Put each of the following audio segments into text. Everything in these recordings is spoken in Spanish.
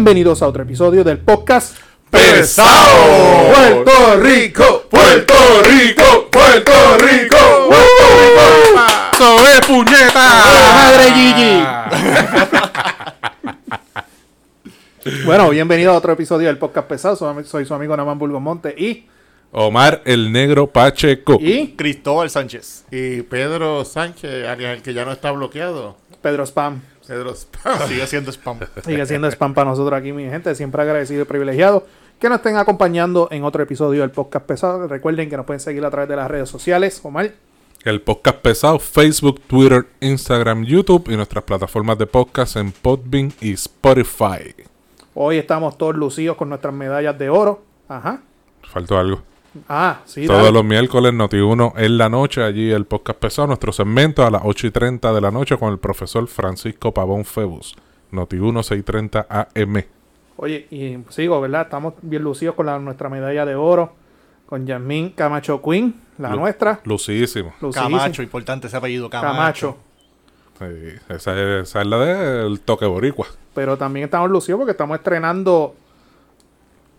Bienvenidos a otro episodio del podcast pesado. Puerto Rico, Puerto Rico, Puerto Rico, Puerto Rico. ¡Eso es puñeta! ¡Madre Gigi! bueno, bienvenido a otro episodio del podcast pesado. Soy, soy su amigo Naman Burgos Monte y Omar el Negro Pacheco. y Cristóbal Sánchez. Y Pedro Sánchez, el que ya no está bloqueado. Pedro Spam. Pedro Spam. Sigue siendo spam. Sigue siendo spam para nosotros aquí, mi gente. Siempre agradecido y privilegiado que nos estén acompañando en otro episodio del podcast pesado. Recuerden que nos pueden seguir a través de las redes sociales. Omar, El podcast pesado, Facebook, Twitter, Instagram, YouTube y nuestras plataformas de podcast en Podbean y Spotify. hoy estamos todos lucidos con nuestras medallas de oro. Ajá. Faltó algo. Ah, sí. Todos dale. los miércoles, Noti1 en la noche, allí el podcast pesado, nuestro segmento a las 8 y 30 de la noche con el profesor Francisco Pavón Febus. Noti1 630 AM. Oye, y sigo, ¿verdad? Estamos bien lucidos con la- nuestra medalla de oro. Con Yasmín Camacho Queen, la Lu- nuestra. Lucidísimo. Camacho, importante ese apellido, Camacho. Camacho. Sí, esa, es, esa es la del toque boricua. Pero también estamos lucidos porque estamos estrenando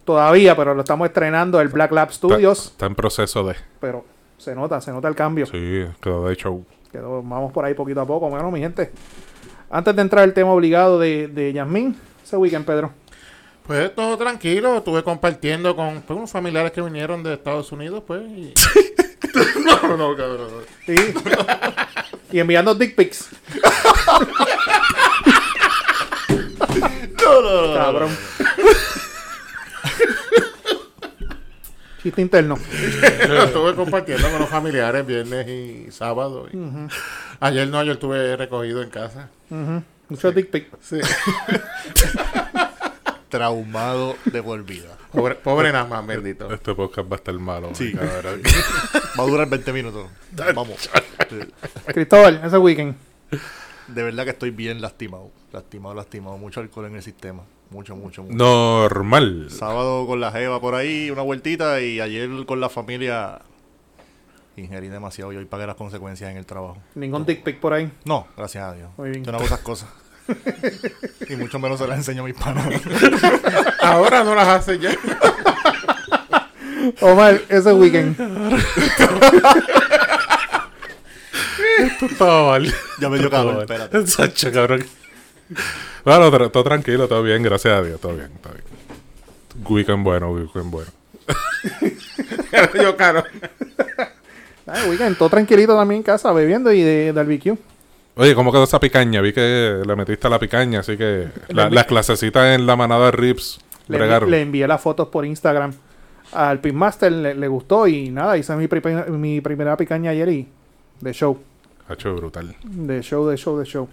todavía, pero lo estamos estrenando el Black Lab Studios. está en proceso de. Pero se nota, se nota el cambio. Sí, quedó de show. Quedó- vamos por ahí poquito a poco. Bueno, mi gente. Antes de entrar al tema obligado de, de Yasmín, ese weekend, Pedro. Pues todo tranquilo, estuve compartiendo con pues, unos familiares que vinieron de Estados Unidos, pues. Y... no, no, cabrón. Sí. y enviando dick pics. No, no, no. Cabrón. Chiste interno. estuve compartiendo con los familiares viernes y sábado. y- Ayer no, yo estuve recogido en casa. Mucho dick pic. Sí. Traumado de por vida. Pobre, pobre nada más, bendito. Este podcast va a estar malo. Sí. Va a durar 20 minutos. Vamos. Cristóbal, ese weekend. De verdad que estoy bien lastimado. Lastimado, lastimado. Mucho alcohol en el sistema. Mucho, mucho, mucho. Normal. Sábado con la jeva por ahí, una vueltita. Y ayer con la familia ingerí demasiado y hoy pagué las consecuencias en el trabajo. Ningún dick pic por ahí. No, gracias a Dios. Muy bien. Yo no hago esas cosas. y mucho menos se las enseño a mis panos. Ahora no las hace ya. Omar, ese weekend. Esto estaba mal. ya me dio calor, espérate. Sacho, cabrón. Bueno, tra- todo tranquilo, todo bien, gracias a Dios, todo bien, todo bien. Weekend bueno, weekend bueno. yo, caro. Ah, weekend, todo tranquilito también en casa, bebiendo y de, de barbecue. Oye, ¿cómo quedó esa picaña? Vi que le metiste a la picaña, así que la- las clasecitas en la manada de Rips Le, bregaron. le envié las fotos por Instagram al Pitmaster, le, le gustó y nada, hice mi, pripe- mi primera picaña ayer y de show. Hacho brutal. De show, de show, de show.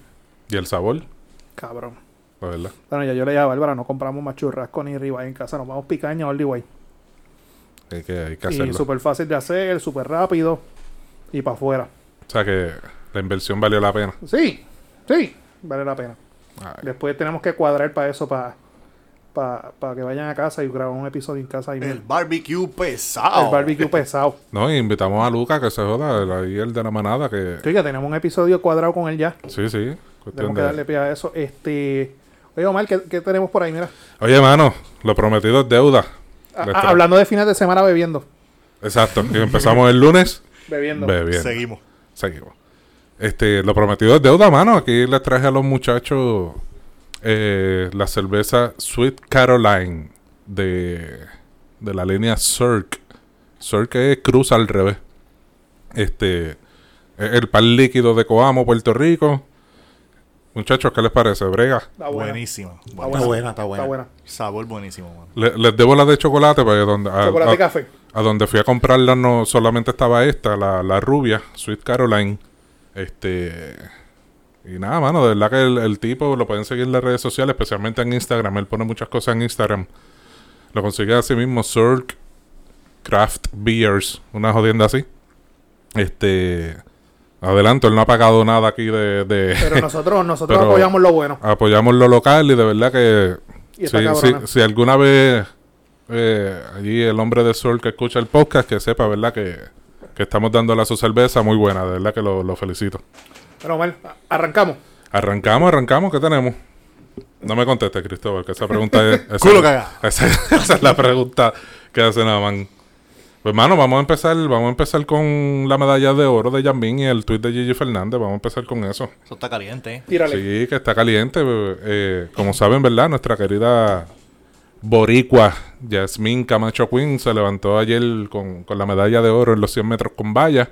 ¿Y el sabor? Cabrón. La verdad. Bueno, ya yo le dije a Bárbara, no compramos más churrasco ni riba en casa, nos vamos picaña all the way. Hay que, hay que Y súper fácil de hacer, súper rápido y para afuera. O sea que la inversión valió la pena. Sí, sí, vale la pena. Ay, Después tenemos que cuadrar para eso, para para que vayan a casa y grabar un episodio en casa y El barbecue pesado. el barbecue pesado. No, y invitamos a Luca que se joda, el, ahí el de la manada, que... Sí, que tenemos un episodio cuadrado con él ya. Sí, sí. Cuestión Tenemos que de- darle pie a eso. Este, oye, Omar, ¿qué, qué tenemos por ahí? Mira, Oye, mano, lo prometido es deuda. A- Les a- tra- hablando de fines de semana bebiendo. Exacto. Y empezamos el lunes Bebiendo. bebiendo. Seguimos. Seguimos. Este, lo prometido es deuda, mano. Aquí les traje a los muchachos eh, la cerveza Sweet Caroline de, de la línea Cirque. Cirque es cruz al revés. Este, es el pan líquido de Coamo, Puerto Rico. Muchachos, ¿qué les parece? Brega. Está buena. Buenísima. Está Buena. Está buena, está buena. Está buena. Sabor buenísimo, mano. Le- les debo la de chocolate, porque donde, a, Chocolate a- café. a donde fui a comprarla no solamente estaba esta, la, la rubia, Sweet Caroline. Este. Y nada, mano, de verdad que el, el tipo lo pueden seguir en las redes sociales, especialmente en Instagram. Él pone muchas cosas en Instagram. Lo consigue así mismo, Cirque Craft Beers, una jodienda así. Este. Adelanto, él no ha pagado nada aquí de. de- Pero nosotros, nosotros Pero- apoyamos lo bueno. apoyamos lo local y de verdad que Y está si, si- si alguna vez eh, allí el hombre de Sol que escucha el podcast, que sepa, ¿verdad? Que, que estamos dándole a su cerveza muy buena, de verdad que lo, lo felicito. Pero Omar, arrancamos. Arrancamos, arrancamos, ¿qué tenemos? No me contestes, Cristóbal, que esa pregunta es... esa- Culo cagado. Esa, esa es la pregunta que hace Naman. Pues, mano, vamos a empezar, vamos a empezar con la medalla de oro de Yambin y el tweet de Gigi Fernández. Vamos a empezar con eso. Eso está caliente, ¿eh? Tírale. Sí, que está caliente. eh, como saben, ¿verdad? Nuestra querida boricua Yasmín Camacho Quinn se levantó ayer con, con la medalla de oro en los 100 metros con valla.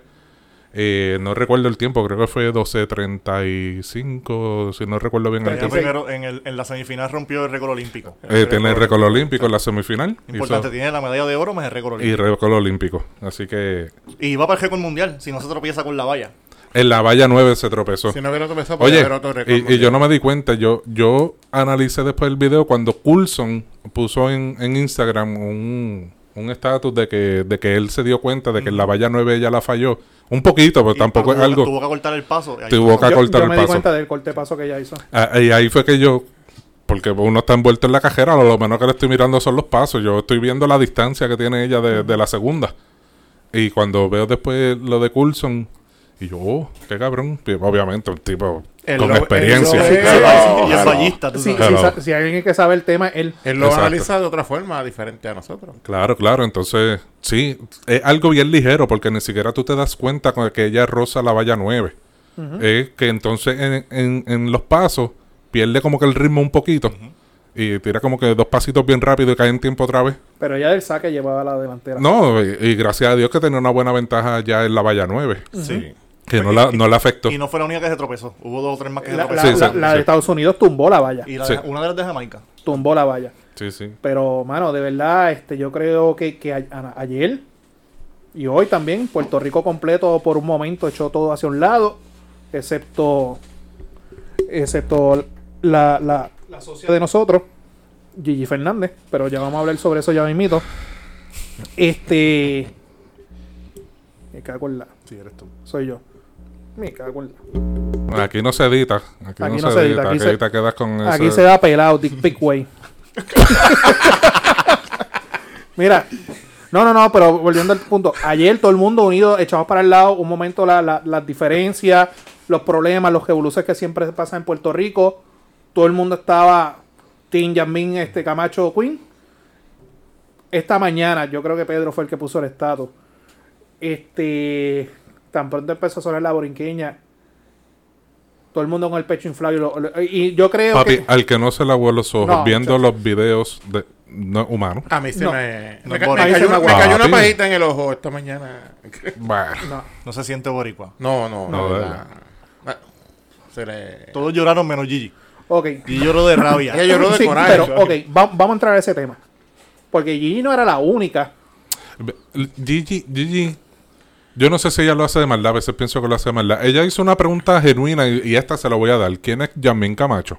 Eh, no recuerdo el tiempo, creo que fue 12.35, si no recuerdo bien el tiempo. primero en, el, en la semifinal rompió el récord olímpico. Eh, tiene el récord olímpico en la semifinal. Importante, Hizo- tiene la medalla de oro más el récord y olímpico. récord olímpico. Así que Y, va para el récord mundial si no se tropieza con la valla. en la valla 9 se tropezó. Si no hubiera tropezado, Oye, haber otro récord y, y yo no me di cuenta, yo yo analicé después el video cuando Coulson puso en, en Instagram un un estatus de que, de que él se dio cuenta de que en la valla 9 ella la falló. Un poquito, pero Y tampoco es algo... Tuvo que cortar el paso. y ahí Tuvo fue. que Yo, cortar yo el me di paso. cuenta del corte paso que ella hizo. Ah, y ahí fue que yo, porque uno está envuelto en la cajera, lo menos que le estoy mirando son los pasos. Yo estoy viendo la distancia que tiene ella de, de la segunda. Y cuando veo después lo de Coulson, y yo, oh, qué cabrón. Obviamente, un tipo El con lo- el experiencia. Sí, Hello, y es fallista, tú Sí, sabes. sí, Hello. sa- si alguien que sabe el tema, él. Él lo Exacto. analiza de otra forma, diferente a nosotros. Claro, claro. Entonces, sí, es algo bien ligero porque ni siquiera tú te das cuenta con que ella roza la valla 9. Es que entonces en, en- en los pasos pierde como que el ritmo un poquito y tira como que dos pasitos bien rápido y cae en tiempo otra vez. Pero ella del saque llevaba la delantera. No, y, y gracias a Dios que tenía una buena ventaja ya en la valla 9, Sí. Que no la, no la afectó. Y no fue la única que se tropezó. Hubo dos o tres más que se La, la- tropezaron. Sí, la- sí, la sí. de Estados Unidos tumbó la valla. Y la Sí. de- una de las de Jamaica. Tumbó la valla. Sí, sí. Pero, mano, de verdad, este, yo creo que, que a- a- ayer y hoy también, Puerto Rico completo por un momento echó todo hacia un lado, excepto, excepto la, la, la socia de nosotros, Gigi Fernández, pero ya vamos a hablar sobre eso ya mismito. Este. Me cago en la. Sí, eres tú. Soy yo. Me cago en la. Aquí no se edita. Aquí, no, se, edita. aquí Aquí, se- te quedas con Aquí ese- se da pelado, Dick Big Way. Mira, no, no, no, pero volviendo al punto. Ayer todo el mundo unido, echados para el lado, un momento la- la- las diferencias, los problemas, los revoluciones que siempre pasan en Puerto Rico. Todo el mundo estaba Team Yasmin, este Camacho Queen. Esta mañana, yo creo que Pedro fue el que puso el estatus. Este, tan pronto empezó a sonar la borinqueña. Todo el mundo con el pecho inflado. Y, lo- lo- y yo creo Papi, que. al que no se le aguó los ojos No, viendo los videos de no, humanos. A mí se No. me, No me, ca- se cayó, me una- me aguanta. cayó una pajita en el ojo esta mañana. No. No se siente boricua. No, no, No, no. de verdad. Se le... Todos lloraron menos Gigi. Ok. Gigi lloró de rabia. Ella lloró de Sí, coraje. pero, ok, va- vamos a entrar a ese tema. Porque Gigi no era la única. Gigi, Gigi, yo no sé si ella lo hace de maldad, a veces pienso que lo hace de maldad. Ella hizo una pregunta genuina y, y esta se la voy a dar. ¿Quién es Yasmín Camacho?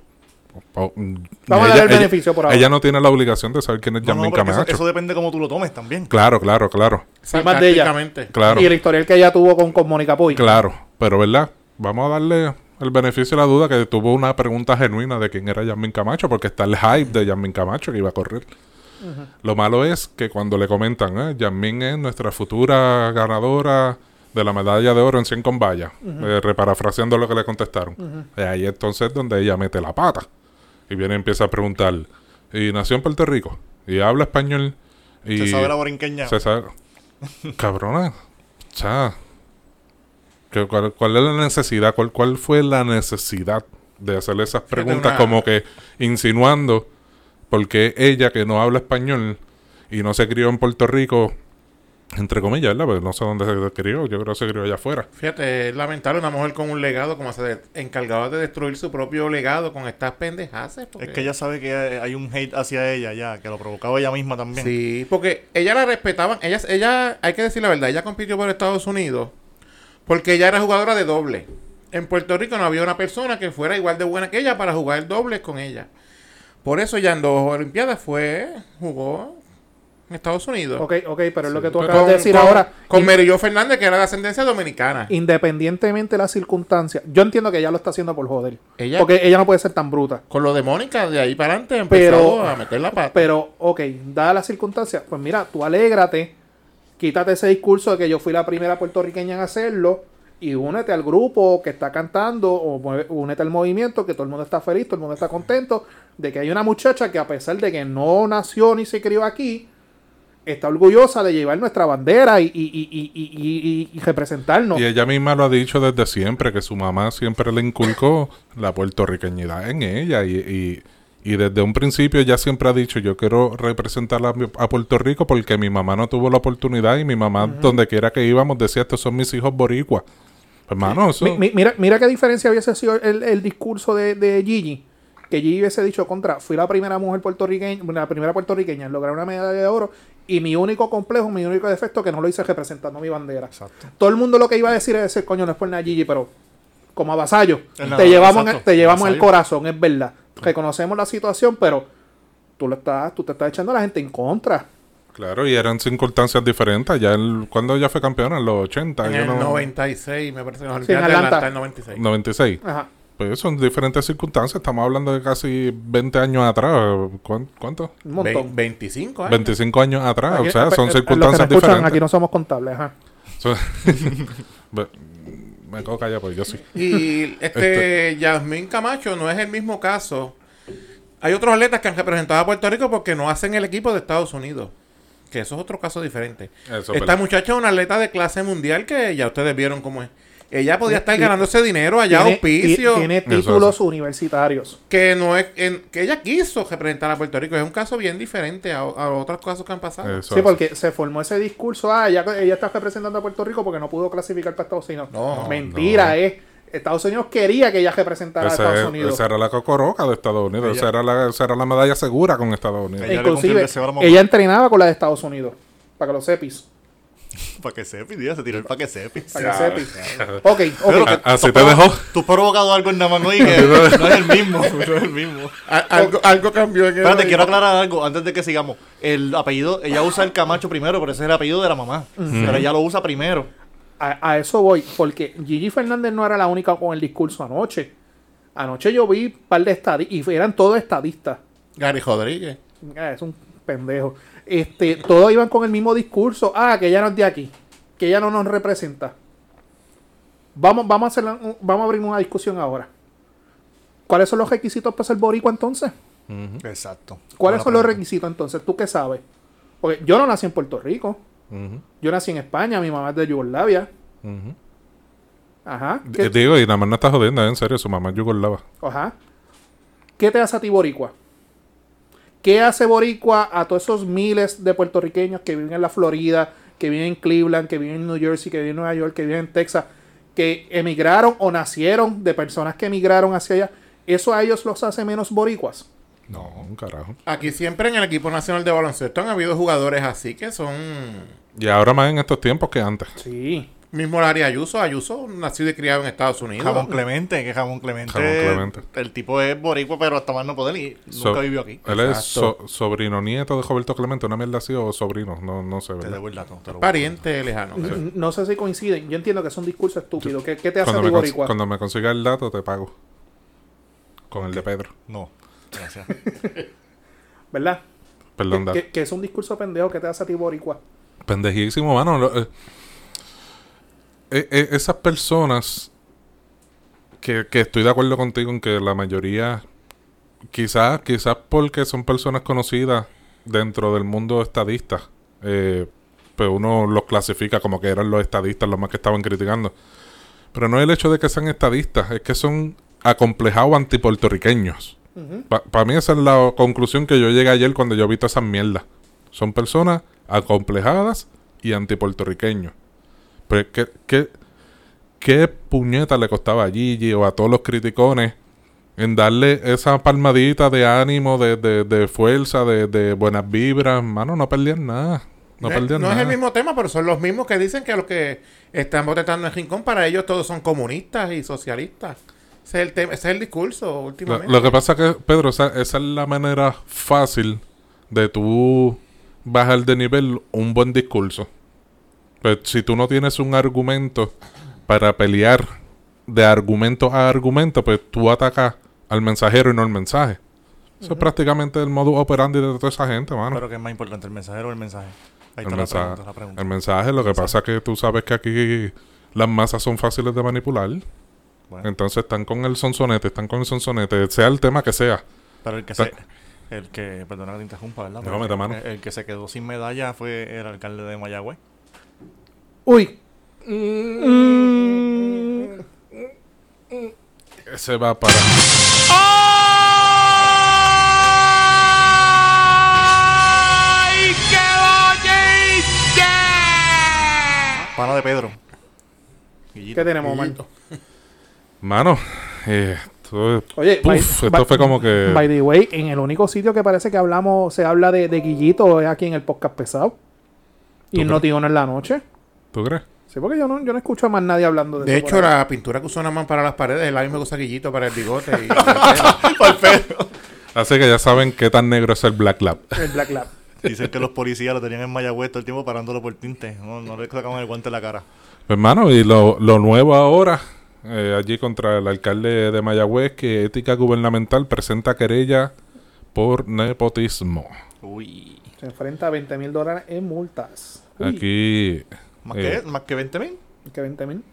O- mm, Vamos a ella- darle el ella- beneficio por ahora. Ella no tiene la obligación de saber quién es No, es que eso, Camacho. eso depende cómo tú lo tomes también. Claro, claro, claro. más de ella. Claro, Y el historial que ella tuvo con, con Mónica Puy. claro. Pero, ¿verdad? Vamos a darle el beneficio de la duda que tuvo una pregunta genuina de quién era Yasmín Camacho, porque está el hype de Yasmín Camacho que iba a correr. Lo malo es que cuando le comentan. Yasmín es nuestra futura ganadora de la medalla de oro en 100 con valla, eh, reparafraseando lo que le contestaron. Y ahí entonces es donde ella mete la pata. Y viene y empieza a preguntar, ¿y nació en Puerto Rico? ¿Y habla español? Y Se sabe la borinqueña. se sabe- Cabrona. O sea, ¿qué- cuál, cuál es la necesidad? ¿Cuál, ¿Cuál fue la necesidad de hacerle esas preguntas una- como que insinuando porque ella que no habla español y no se crió en Puerto Rico, entre comillas, ¿verdad? Porque no sé dónde se crió, yo creo que se crió allá afuera. Fíjate, es lamentable una mujer con un legado como se de- encargaba de destruir su propio legado con estas pendejas. Es que ella sabe que hay un hate hacia ella ya, que lo provocaba ella misma también. Sí, porque ella la respetaban. Ella, ella, hay que decir la verdad, ella compitió por Estados Unidos porque ella era jugadora de doble. En Puerto Rico no había una persona que fuera igual de buena que ella para jugar dobles con ella. Por eso ya en dos Olimpiadas fue, jugó en Estados Unidos. Ok, ok, pero es lo que tú Con- acabas de decir con- ahora. Con Jo Fernández, que era de ascendencia dominicana. independientemente de las circunstancias, yo entiendo que ella lo está haciendo por joder. Ella- Porque ella no puede ser tan bruta. Con lo de Mónica, de ahí para adelante empezó Pero- a meter la pata. Pero, ok, dadas las circunstancias, pues mira, tú alégrate, quítate ese discurso de que yo fui la primera puertorriqueña en hacerlo y únete al grupo que está cantando o únete al movimiento que todo el mundo está feliz, todo el mundo está contento de que hay una muchacha que a pesar de que no nació ni se crió aquí, está orgullosa de llevar nuestra bandera y, y, y, y, representarnos. Y ella misma lo ha dicho desde siempre, que su mamá siempre le inculcó la puertorriqueñidad en ella. Y, y, y desde un principio ella siempre ha dicho, yo quiero representar a, a Puerto Rico porque mi mamá no tuvo la oportunidad y mi mamá, donde quiera que íbamos, decía, estos son mis hijos boricuas. Hermano, eso... Mi- mi- mira, mira qué diferencia hubiese sido el, el discurso de, de Gigi. Que Gigi hubiese dicho contra, fui la primera mujer puertorriqueña, la primera puertorriqueña en lograr una medalla de oro y mi único complejo, mi único defecto que no lo hice representando mi bandera. Exacto. Todo el mundo lo que iba a decir es decir, coño, no es por nada Gigi, pero como a vasallo, te llevamos, en, te llevamos el corazón, es verdad. Reconocemos la situación, pero tú, lo estás, tú te estás echando a la gente en contra. Claro, y eran circunstancias diferentes. Ya el, ¿Cuándo ella fue campeona? En los 80. En el no- 96, me parece. Los Sí, en Atlanta. Atlanta, el 96. 96. Ajá. Pues son diferentes circunstancias. Estamos hablando de casi 20 años atrás. ¿Cuán- ¿Cuánto? Un montón. Ve- 25 años. 25 años atrás. Aquí- o sea, eh, son eh, circunstancias los que nos escuchan, diferentes. Aquí no somos contables, ajá. Me quedo callado, pues yo sí. Y este Yasmín Camacho no es el mismo caso. Hay otros atletas que han representado a Puerto Rico porque no hacen el equipo de Estados Unidos. Que eso es otro caso diferente. Eso Esta muchacha es una atleta de clase mundial que ya ustedes vieron cómo es. Ella podía estar Y- ganando ese dinero allá a Tiene- auspicio. ti- Tiene títulos eso. universitarios. Que no es en- que ella quiso representar a Puerto Rico. Es un caso bien diferente a, a otros casos que han pasado. Eso Sí, es. porque se formó ese discurso, ah, ella, ella está representando a Puerto Rico porque no pudo clasificar para Estados Unidos. No, Mentira, es. Estados Unidos quería que ella representara a Estados es- Unidos. esa era la cocoroca de Estados Unidos. Ella- Esa, era la, esa era la medalla segura con Estados Unidos. Ella Inclusive, el ella entrenaba con la de Estados Unidos. Para que lo sepis. Para que sepi, día, se tiró el para que sepi. Para que sepis. Ok, Pero ok. que- así te dejó. Tú has provocado algo en Naman hoy que no es el mismo. No es el mismo. A- algo, algo cambió en el Espérate, quiero aclarar algo antes de que sigamos. El apellido, ella usa el Camacho primero, pero ese es el apellido de la mamá. Pero ella lo usa primero. A, a eso voy, porque Gigi Fernández no era la única con el discurso anoche. Anoche yo vi un par de estadistas, y eran todos estadistas. Gary Rodríguez. Ah, es un pendejo. Este, todos iban con el mismo discurso. Ah, que ella no es de aquí. Que ella no nos representa. Vamos, vamos, a hacer, la- vamos a abrir una discusión ahora. ¿Cuáles son los requisitos para ser boricua entonces? Exacto. ¿Cuáles son los requisitos entonces? ¿Tú qué sabes? Porque yo no nací en Puerto Rico. Yo nací en España. Mi mamá es de Yugoslavia. Ajá. Eh, ¿Qué, Digo, y nada más no está jodiendo, en serio, su mamá es yugoslava. ajá. ¿Qué te hace a ti boricua? ¿Qué hace boricua a todos esos miles de puertorriqueños que viven en la Florida, que viven en Cleveland, que viven en New Jersey, que viven en Nueva York, que viven en Texas, que emigraron o nacieron de personas que emigraron hacia allá? ¿Eso a ellos los hace menos boricuas? No, un carajo. Aquí siempre en el equipo nacional de baloncesto han habido jugadores así que son Y ahora más en estos tiempos que antes. Sí. mismo Larry Ayuso. Ayuso nacido y criado en Estados Unidos. Jamón Clemente, que Jamón Clemente. Jamón Clemente. El tipo es boricua, pero hasta más no poder y So- nunca vivió aquí. Él es so- sobrino nieto de Roberto Clemente, una mierda así o sobrino, no, no sé, Te ¿verdad? debo el dato. te lo- Pariente lejano. No sé si coinciden. Yo entiendo que es un discurso estúpido. ¿Qué, qué te hace a ti boricua? cuando me consiga el dato te pago. Con el de Pedro. No. Gracias. ¿Verdad? Perdón, que, dato. que- que es un discurso pendejo que te hace a ti boricua. Pendejísimo, mano. Lo- eh, eh, eh, esas personas que, que estoy de acuerdo contigo en que la mayoría, quizás, quizás porque son personas conocidas dentro del mundo estadista, eh, pues uno los clasifica como que eran los estadistas los más que estaban criticando. Pero no es el hecho de que sean estadistas, es que son acomplejados antipuertorriqueños. Para mí esa es la conclusión que yo llegué ayer cuando yo vi todas esas mierdas. Son personas acomplejadas y antipuertorriqueños. Pues, ¿qué, qué, qué puñeta le costaba a Gigi o a todos los criticones en darle esa palmadita de ánimo, de, de, de fuerza, de, de buenas vibras? Mano, no perdían nada. No, No, es- no nada. es el mismo tema, pero son los mismos que dicen que los que están protestando en Rincón, para ellos todos son comunistas y socialistas. Ese es el, tema, ese es el discurso Lo, últimamente. lo que pasa es que, Pedro, esa, esa es la manera fácil de tú bajar de nivel un buen discurso. Pues si tú no tienes un argumento para pelear de argumento a argumento, pues tú atacas al mensajero y no al mensaje. Eso es prácticamente el modo operandi de toda esa gente, mano. Pero que es más importante, el mensajero o el mensaje. Ahí el, está la mensaje, pregunta, la pregunta. el mensaje, lo que pasa es que tú sabes que aquí Las masas son fáciles de manipular. Bueno, Entonces están con el sonsonete, están con el sonsonete, sea el tema que sea. pero el que se... El que, perdona que te interrumpa, ¿verdad? No, el- mano. El, el que se quedó sin medalla fue el alcalde de Mayagüez. Uy. Ese va para. Pana de Pedro. Guillito. ¿Qué tenemos, Omar? Mano, eh, esto, Oye, by- esto by- fue como que. By the way, en el único sitio que parece que hablamos, se habla de, de Guillito es aquí en el podcast pesado. Y ¿Tú en crees? Noti en la noche. ¿Tú crees? Sí, porque yo no, yo no escucho a más nadie hablando de, De eso hecho, la pintura que usó Naman para las paredes es la misma usa Guillito para el bigote. Y, Así que ya saben qué tan negro es el Black Lab. El Black Lab. Dicen que los policías lo tenían en Mayagüez todo el tiempo parándolo por tinte. No, no le sacaban el guante en la cara. Hermano, y lo, lo nuevo ahora, eh, allí contra el alcalde de Mayagüez, que Ética Gubernamental presenta querella por nepotismo. Uy. Se enfrenta a 20 mil dólares en multas. Uy, Aquí. ¿Más, eh, que, ¿Más que 20 mil? que 20 mil.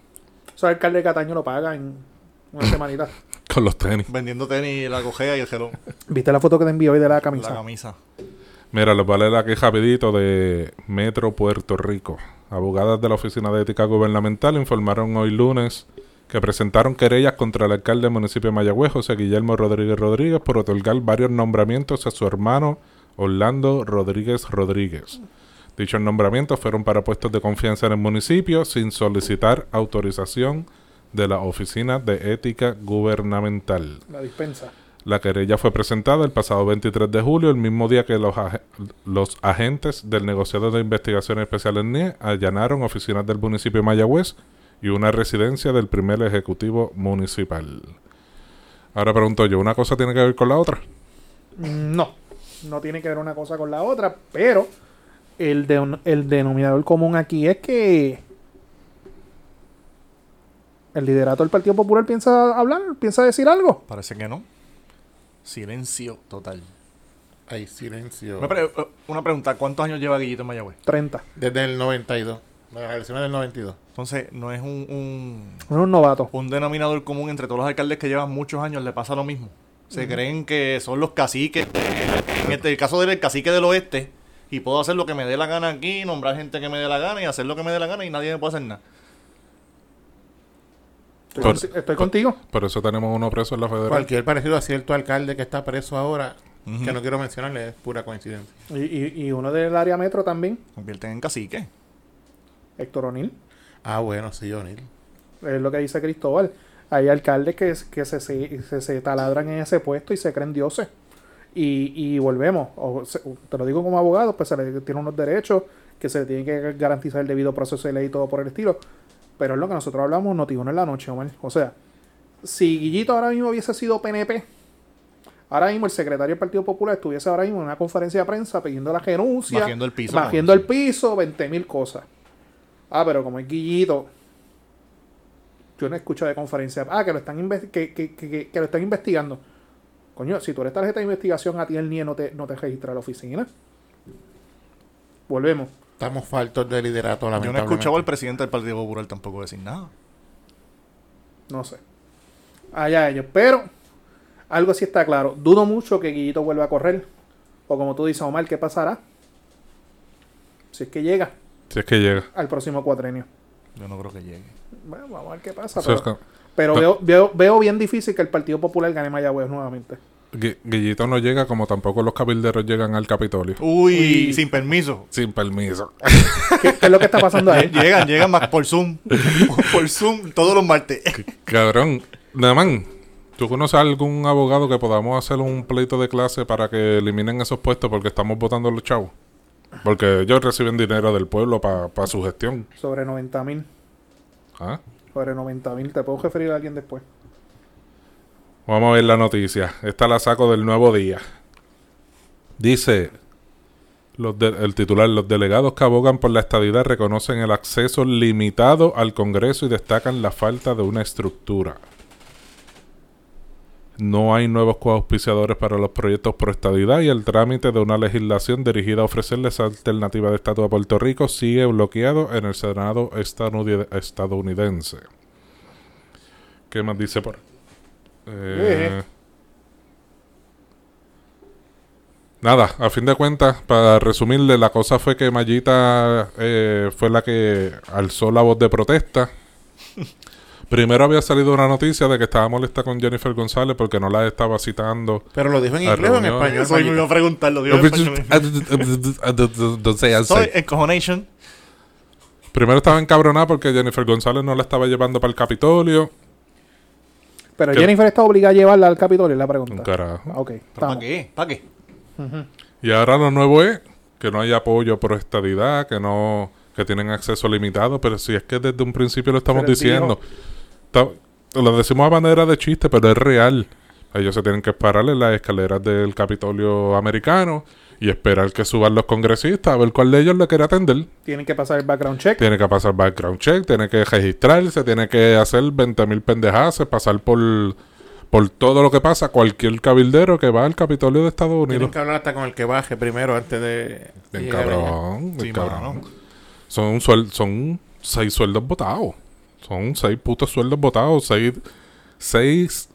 Eso el alcalde de Cataño lo paga en una semanita. con los tenis. Vendiendo tenis, la cojea y el gelón. ¿Viste la foto que te envió hoy de la La camisa? camisa. Mira, les voy a leer aquí rapidito de Metro Puerto Rico. Abogadas de la Oficina de Ética Gubernamental informaron hoy lunes que presentaron querellas contra el alcalde del municipio de Mayagüez, José Guillermo Rodríguez Rodríguez, por otorgar varios nombramientos a su hermano Orlando Rodríguez Rodríguez. Dichos nombramientos fueron para puestos de confianza en el municipio sin solicitar autorización de la Oficina de Ética Gubernamental. La dispensa. La querella fue presentada el pasado 23 de julio, el mismo día que los, ag- los agentes del negociado de investigaciones especiales NIE allanaron oficinas del municipio de Mayagüez y una residencia del primer ejecutivo municipal. Ahora pregunto yo, ¿una cosa tiene que ver con la otra? Mm, No, no tiene que ver una cosa con la otra, pero el, de- el denominador común aquí es que el liderato del Partido Popular piensa hablar, piensa decir algo. Parece que no. Silencio total. Hay silencio. Una, pre- una pregunta, ¿cuántos años lleva Guillito en Mayagüez? 30. Desde el 92. Las elecciones del 92. Entonces, no es un, un, Es un novato. un denominador común entre todos los alcaldes que llevan muchos años, le pasa lo mismo. Se creen que son los caciques, en este, el caso del cacique del oeste, y puedo hacer lo que me dé la gana aquí, nombrar gente que me dé la gana y hacer lo que me dé la gana y nadie me puede hacer nada. Estoy, Por- conti- estoy contigo. Por eso tenemos uno preso en la federal. Cualquier parecido a cierto alcalde que está preso ahora, que no quiero mencionarle, es pura coincidencia. Y, y- y uno del área metro también, Convierten en cacique. Héctor O'Neill. Ah, bueno, sí, O'Neill. Es lo que dice Cristóbal. Hay alcaldes que, que se, se, se- taladran en ese puesto y se creen dioses. Y, y volvemos, o se- te lo digo como abogado, pues se le tiene unos derechos que se le tiene que garantizar el debido proceso de ley y todo por el estilo. Pero es lo que nosotros hablamos notiuno en la noche, Omar. O sea, si Guillito ahora mismo hubiese sido PNP, ahora mismo el secretario del Partido Popular estuviese ahora mismo en una conferencia de prensa pidiendo la renuncia, Bajiendo el piso. bajiendo el piso, 20 mil cosas. Ah, pero como es Guillito, yo no escucho de conferencia. Ah, que lo están, que, que- que- que- que lo están investigando. Coño, si tú eres tarjeta de investigación, a ti el NIE no te, no te registra a la oficina. Volvemos. Estamos faltos de liderato, Yo no he escuchado al presidente del Partido Popular tampoco decir nada. No sé. Allá ellos. Pero, algo sí está claro. Dudo mucho que Guillito vuelva a correr. O como tú dices, Omar, ¿qué pasará? Si es que llega Si es que llega. al próximo cuatrenio. Yo no creo que llegue. Bueno, vamos a ver qué pasa. Pero que veo, veo, veo bien difícil que el Partido Popular gane Mayagüez nuevamente. Gui- Guillito no llega como tampoco los cabilderos llegan al Capitolio. Uy, Uy. sin permiso. Sin permiso. ¿Qué, qué es lo que está pasando ahí? Llegan, llegan más por Zoom. por Zoom todos los martes. Cabrón. Naman, ¿tú conoces algún abogado que podamos hacer un pleito de clase para que eliminen esos puestos porque estamos votando los chavos? Porque ellos reciben dinero del pueblo para su gestión. Sobre 90 mil. ¿Ah? Sobre 90 mil. Te puedo referir a alguien después. Vamos a ver la noticia. Esta la saco del nuevo día. Dice los de- el titular, los delegados que abogan por la estadidad reconocen el acceso limitado al Congreso y destacan la falta de una estructura. No hay nuevos coauspiciadores para los proyectos por estadidad y el trámite de una legislación dirigida a ofrecerle esa alternativa de estatus a Puerto Rico sigue bloqueado en el Senado estadounid- estadounidense. ¿Qué más dice por eh, Nada, a fin de cuentas, para resumirle, la cosa fue que Mayita eh, fue la que alzó la voz de protesta. Primero había salido una noticia de que estaba molesta con Jennifer González porque no la estaba citando. Pero lo dijo en inglés o en español. Eso me iba a preguntar, lo en español. Soy Encojonation. Primero estaba encabronada porque Jennifer González no la estaba llevando para el Capitolio. Pero ¿Qué? Jennifer está obligada a llevarla al Capitolio, la pregunta. Un carajo. Ok, ¿Para qué? ¿Para qué? Y ahora lo nuevo es que no hay apoyo por estadidad, que no que tienen acceso limitado, pero si es que desde un principio lo estamos Pero él lo decimos a manera de chiste, pero es real. Ellos se tienen que parar en las escaleras del Capitolio americano y esperar que suban los congresistas a ver cuál de ellos le quiere atender. Tienen que pasar el background check. Tiene que pasar background check, tiene que registrarse, tiene que hacer 20.000 pendejadas, pasar por, por todo lo que pasa cualquier cabildero que va al Capitolio de Estados Tienen Unidos. que hablar hasta con el que baje primero antes de. de Bien cabrón, bien Sí, cabrón. mano. Son, un suel- son seis sueldos votados. Son seis putos sueldos votados. Seis, seis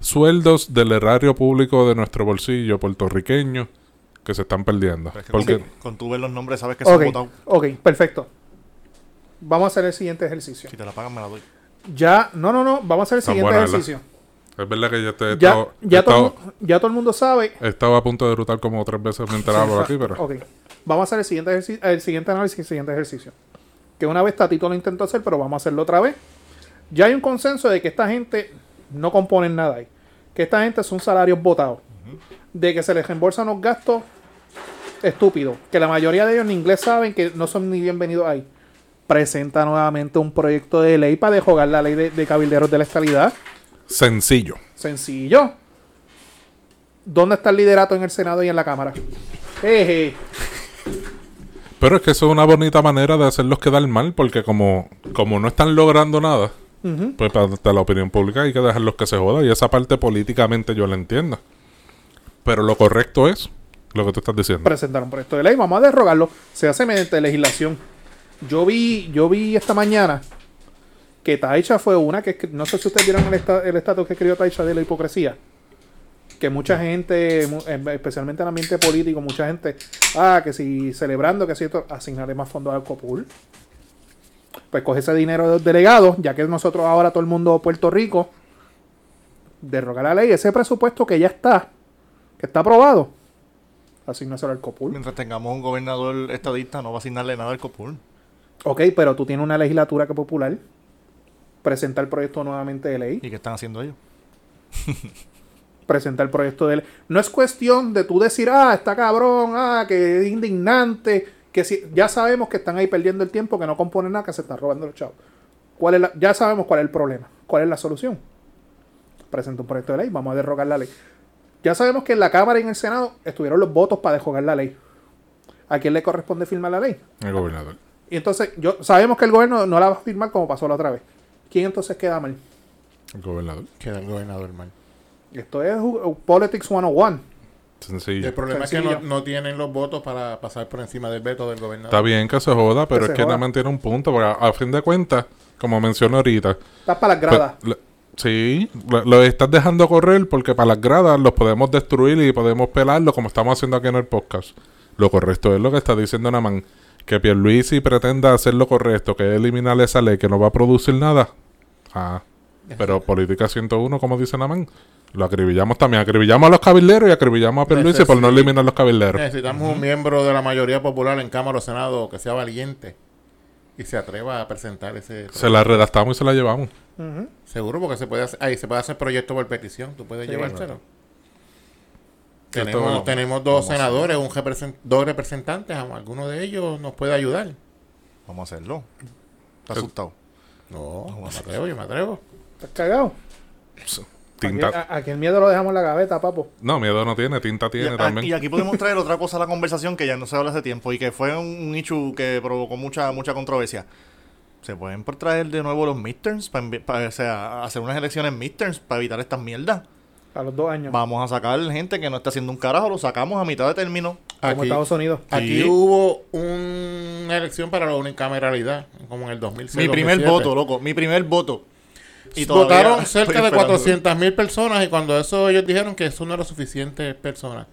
sueldos del erario público de nuestro bolsillo puertorriqueño que se están perdiendo. Pero es que Porque con, con tú ver los nombres sabes que se Ok, han votado. ok, perfecto. Vamos a hacer el siguiente ejercicio. Si te la pagan, me la doy. Ya, no, no, no, vamos a hacer el siguiente buena, ¿verdad? ejercicio. es verdad que yo te he Ya, estado, he ya, todo, estado- ya todo el mundo sabe. he estado a punto de rutar como tres veces mientras hablo aquí, pero Ok, vamos a hacer el siguiente, el siguiente análisis y el siguiente ejercicio. Que una vez Tatito lo intentó hacer, pero vamos a hacerlo otra vez. Ya hay un consenso de que esta gente no componen nada ahí. Que esta gente son salarios votados. De que se les reembolsan los gastos estúpidos. Que la mayoría de ellos en inglés saben que no son ni bienvenidos ahí. Presenta nuevamente un proyecto de ley para derogar la ley de, de cabilderos de la estabilidad. sencillo. Sencillo. ¿Dónde está el liderato en el Senado y en la Cámara? Eje. Pero es que eso es una bonita manera de hacerlos quedar mal, porque como, como no están logrando nada, pues para, la opinión pública hay que dejarlos que se jodan. Y esa parte políticamente yo la entiendo. Pero lo correcto es lo que tú estás diciendo. presentar un proyecto de ley, vamos a derrogarlo. Se hace mediante legislación. Yo vi, yo vi esta mañana que Taicha fue una que no sé si ustedes vieron el, esta- el estatus que escribió Taicha de la hipocresía. Que mucha gente, em- especialmente en el ambiente político, mucha gente, ah, que si celebrando que si esto, asignaré más fondos al COPUL. Pues coge ese dinero de los delegados, ya que nosotros ahora todo el mundo Puerto Rico, derroga la ley, ese presupuesto que ya está, que está aprobado, asignáselo al COPUL. Mientras tengamos un gobernador estadista, no va a asignarle nada al COPUL. Ok, pero tú tienes una legislatura que popular. Presenta el proyecto nuevamente de ley. ¿Y qué están haciendo ellos? Presenta el proyecto de ley. No es cuestión de tú decir, ah, está cabrón, ah, que es indignante. Que si, ya sabemos que están ahí perdiendo el tiempo, que no componen nada, que se están robando los chavos. ¿Cuál es la- ya sabemos cuál es el problema. ¿Cuál es la solución? Presenta un proyecto de ley, vamos a derrogar la ley. Ya sabemos que en la Cámara y en el Senado estuvieron los votos para derrogar la ley. ¿A quién le corresponde firmar la ley? El gobernador. Y entonces, yo sabemos que el gobierno no la va a firmar como pasó la otra vez. ¿Quién entonces queda mal? El gobernador. Queda el gobernador mal. Esto es Politics 101. Y Sencillo. el problema es que no, no tienen los votos para pasar por encima del veto del gobernador. Está bien que se joda, pero Que es que joda. más tiene un punto. Porque a, a fin de cuentas, como mencioné ahorita, Estás para las gradas. Pues, le- sí, lo, lo estás dejando correr porque para las gradas los podemos destruir y podemos pelarlo como estamos haciendo aquí en el podcast. Lo correcto es lo que está diciendo Naman. Que Pierluisi pretenda hacer lo correcto, que es eliminar esa ley que no va a producir nada. Ah, pero política 101, como dice Naman, lo acribillamos también. Acribillamos a los cabilderos y acribillamos a Pierluisi por no eliminar los cabilderos. Necesitamos un miembro de la mayoría popular en Cámara o Senado que sea valiente y se atreva a presentar ese. Se la redactamos y se la llevamos. Seguro, porque se puede hacer, ahí se puede hacer proyecto por petición. Tú puedes Sí. llevárselo. Tenemos, vamos- tenemos dos a senadores, un represen- dos representantes. a- Alguno de ellos nos puede ayudar. Vamos a hacerlo. ¿Estás Eh, asustado? No, yo me atrevo, yo me atrevo. ¿Estás cagado? Tinta. Aquí, a- aquí el miedo lo dejamos en la gaveta, papo. No, miedo no tiene, tinta tiene también. y aquí podemos traer otra cosa a la conversación que ya no se habla hace tiempo y que fue un, issue que provocó mucha mucha controversia. ¿Se pueden por traer de nuevo los midterms? Para, o sea, hacer unas elecciones midterms para evitar estas mierdas. A los dos años. Vamos a sacar gente que no está haciendo un carajo, lo sacamos a mitad de término. Como Estados Unidos. aquí Sí. hubo una elección para la unicameralidad, como en el 2006. Mi primer 2007. voto, loco, mi primer voto. Y todavía Votaron cerca de esperando. 400 mil personas y cuando eso ellos dijeron que eso no era suficiente personas.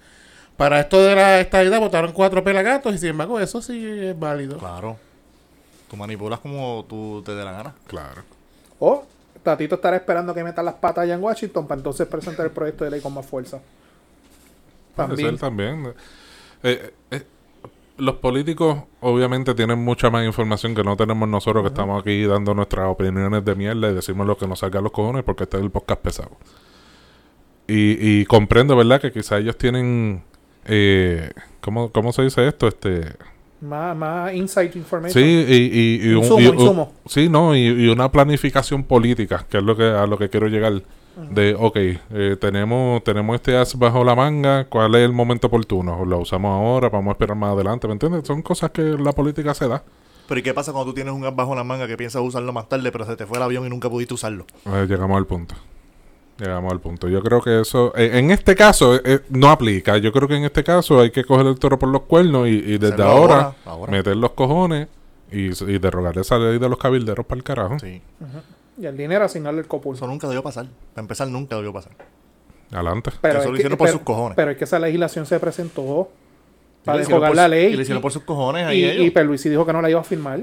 Para esto de la estadidad votaron cuatro pelagatos y sin embargo eso sí es válido. Claro. Tú manipulas como tú te dé la gana. Claro. O Tatito estará esperando que metan las patas allá en Washington para entonces presentar el proyecto de ley con más fuerza. Puede También. ser también. Eh, eh, los políticos obviamente tienen mucha más información que no tenemos nosotros que estamos aquí dando nuestras opiniones de mierda y decimos lo que nos salga a los cojones porque este es el podcast pesado. Y, y comprendo, ¿verdad? Que quizá ellos tienen... Eh, ¿cómo, ¿Cómo se dice esto? Este... Más, más insight information. Sí, y, y, y un- Insumo, y insumo. sí, no, y, y una planificación política, que es lo que a lo que quiero llegar. De, ok, eh, tenemos tenemos este as bajo la manga, ¿cuál es el momento oportuno? ¿Lo usamos ahora? ¿Vamos a esperar más adelante? ¿Me entiendes? Son cosas que la política se da. Pero ¿y qué pasa cuando tú tienes un gas bajo la manga que piensas usarlo más tarde, pero se te fue el avión y nunca pudiste usarlo? Eh, llegamos al punto. Llegamos al punto. Yo creo que eso, eh, en este caso, eh, no aplica. Yo creo que en este caso hay que coger el toro por los cuernos y, y desde ahora, ahora, ahora. meter los cojones y, y derrogar esa ley de los cabilderos para el carajo. Sí. Y el dinero asignarle el copul. Eso nunca debió pasar. Para empezar, nunca debió pasar. Adelante. Pero Eso es lo que- hicieron por pero- sus cojones. Pero es que esa legislación se presentó para por la ley. Y le hicieron por sus cojones ahí y, ellos. y Perluisi dijo que no la iba a firmar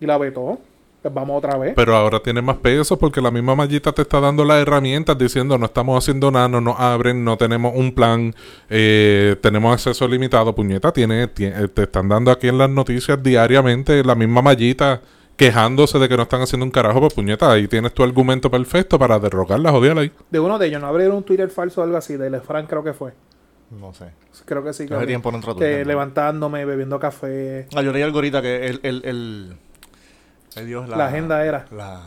y la vetó. Pues vamos otra vez. Pero ahora tiene más peso porque la misma mallita te está dando las herramientas diciendo no estamos haciendo nada, no nos abren, no tenemos un plan, eh, tenemos acceso limitado. Puñeta, tiene, tie- eh, te están dando aquí en las noticias diariamente la misma mallita quejándose de que no están haciendo un carajo. Pues puñeta, ahí tienes tu argumento perfecto para derrocar la jodida ley. De uno de ellos, no abrieron un Twitter falso o algo así, de Lefran creo que fue. No sé. Creo que sí. Hace que- tiempo no que ¿no? levantándome, bebiendo café. Ah, yo leí algo ahorita que el... el, el ay, Dios, La, agenda era. La,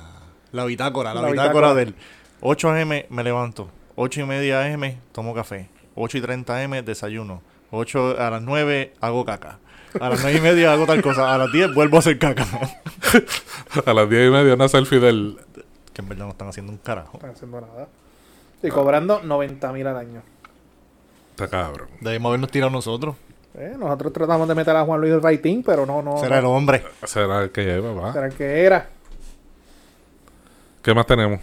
la bitácora, la, La bitácora, bitácora. del 8 am me levanto, 8 y media am tomo café, 8 y 30 am desayuno, 8 a las 9 hago caca, a las 9 y media hago tal cosa, a las 10 vuelvo a hacer caca. A las diez y media una selfie del... que en verdad no están haciendo un carajo. No están haciendo nada. Y cobrando 90 mil al año. Está cabrón. Debemos habernos tirado nosotros. Eh, nosotros tratamos de meter a Juan Luis Raitín, pero no, no. Será el hombre. Será el que lleva, va. Será el que era. ¿Qué más tenemos?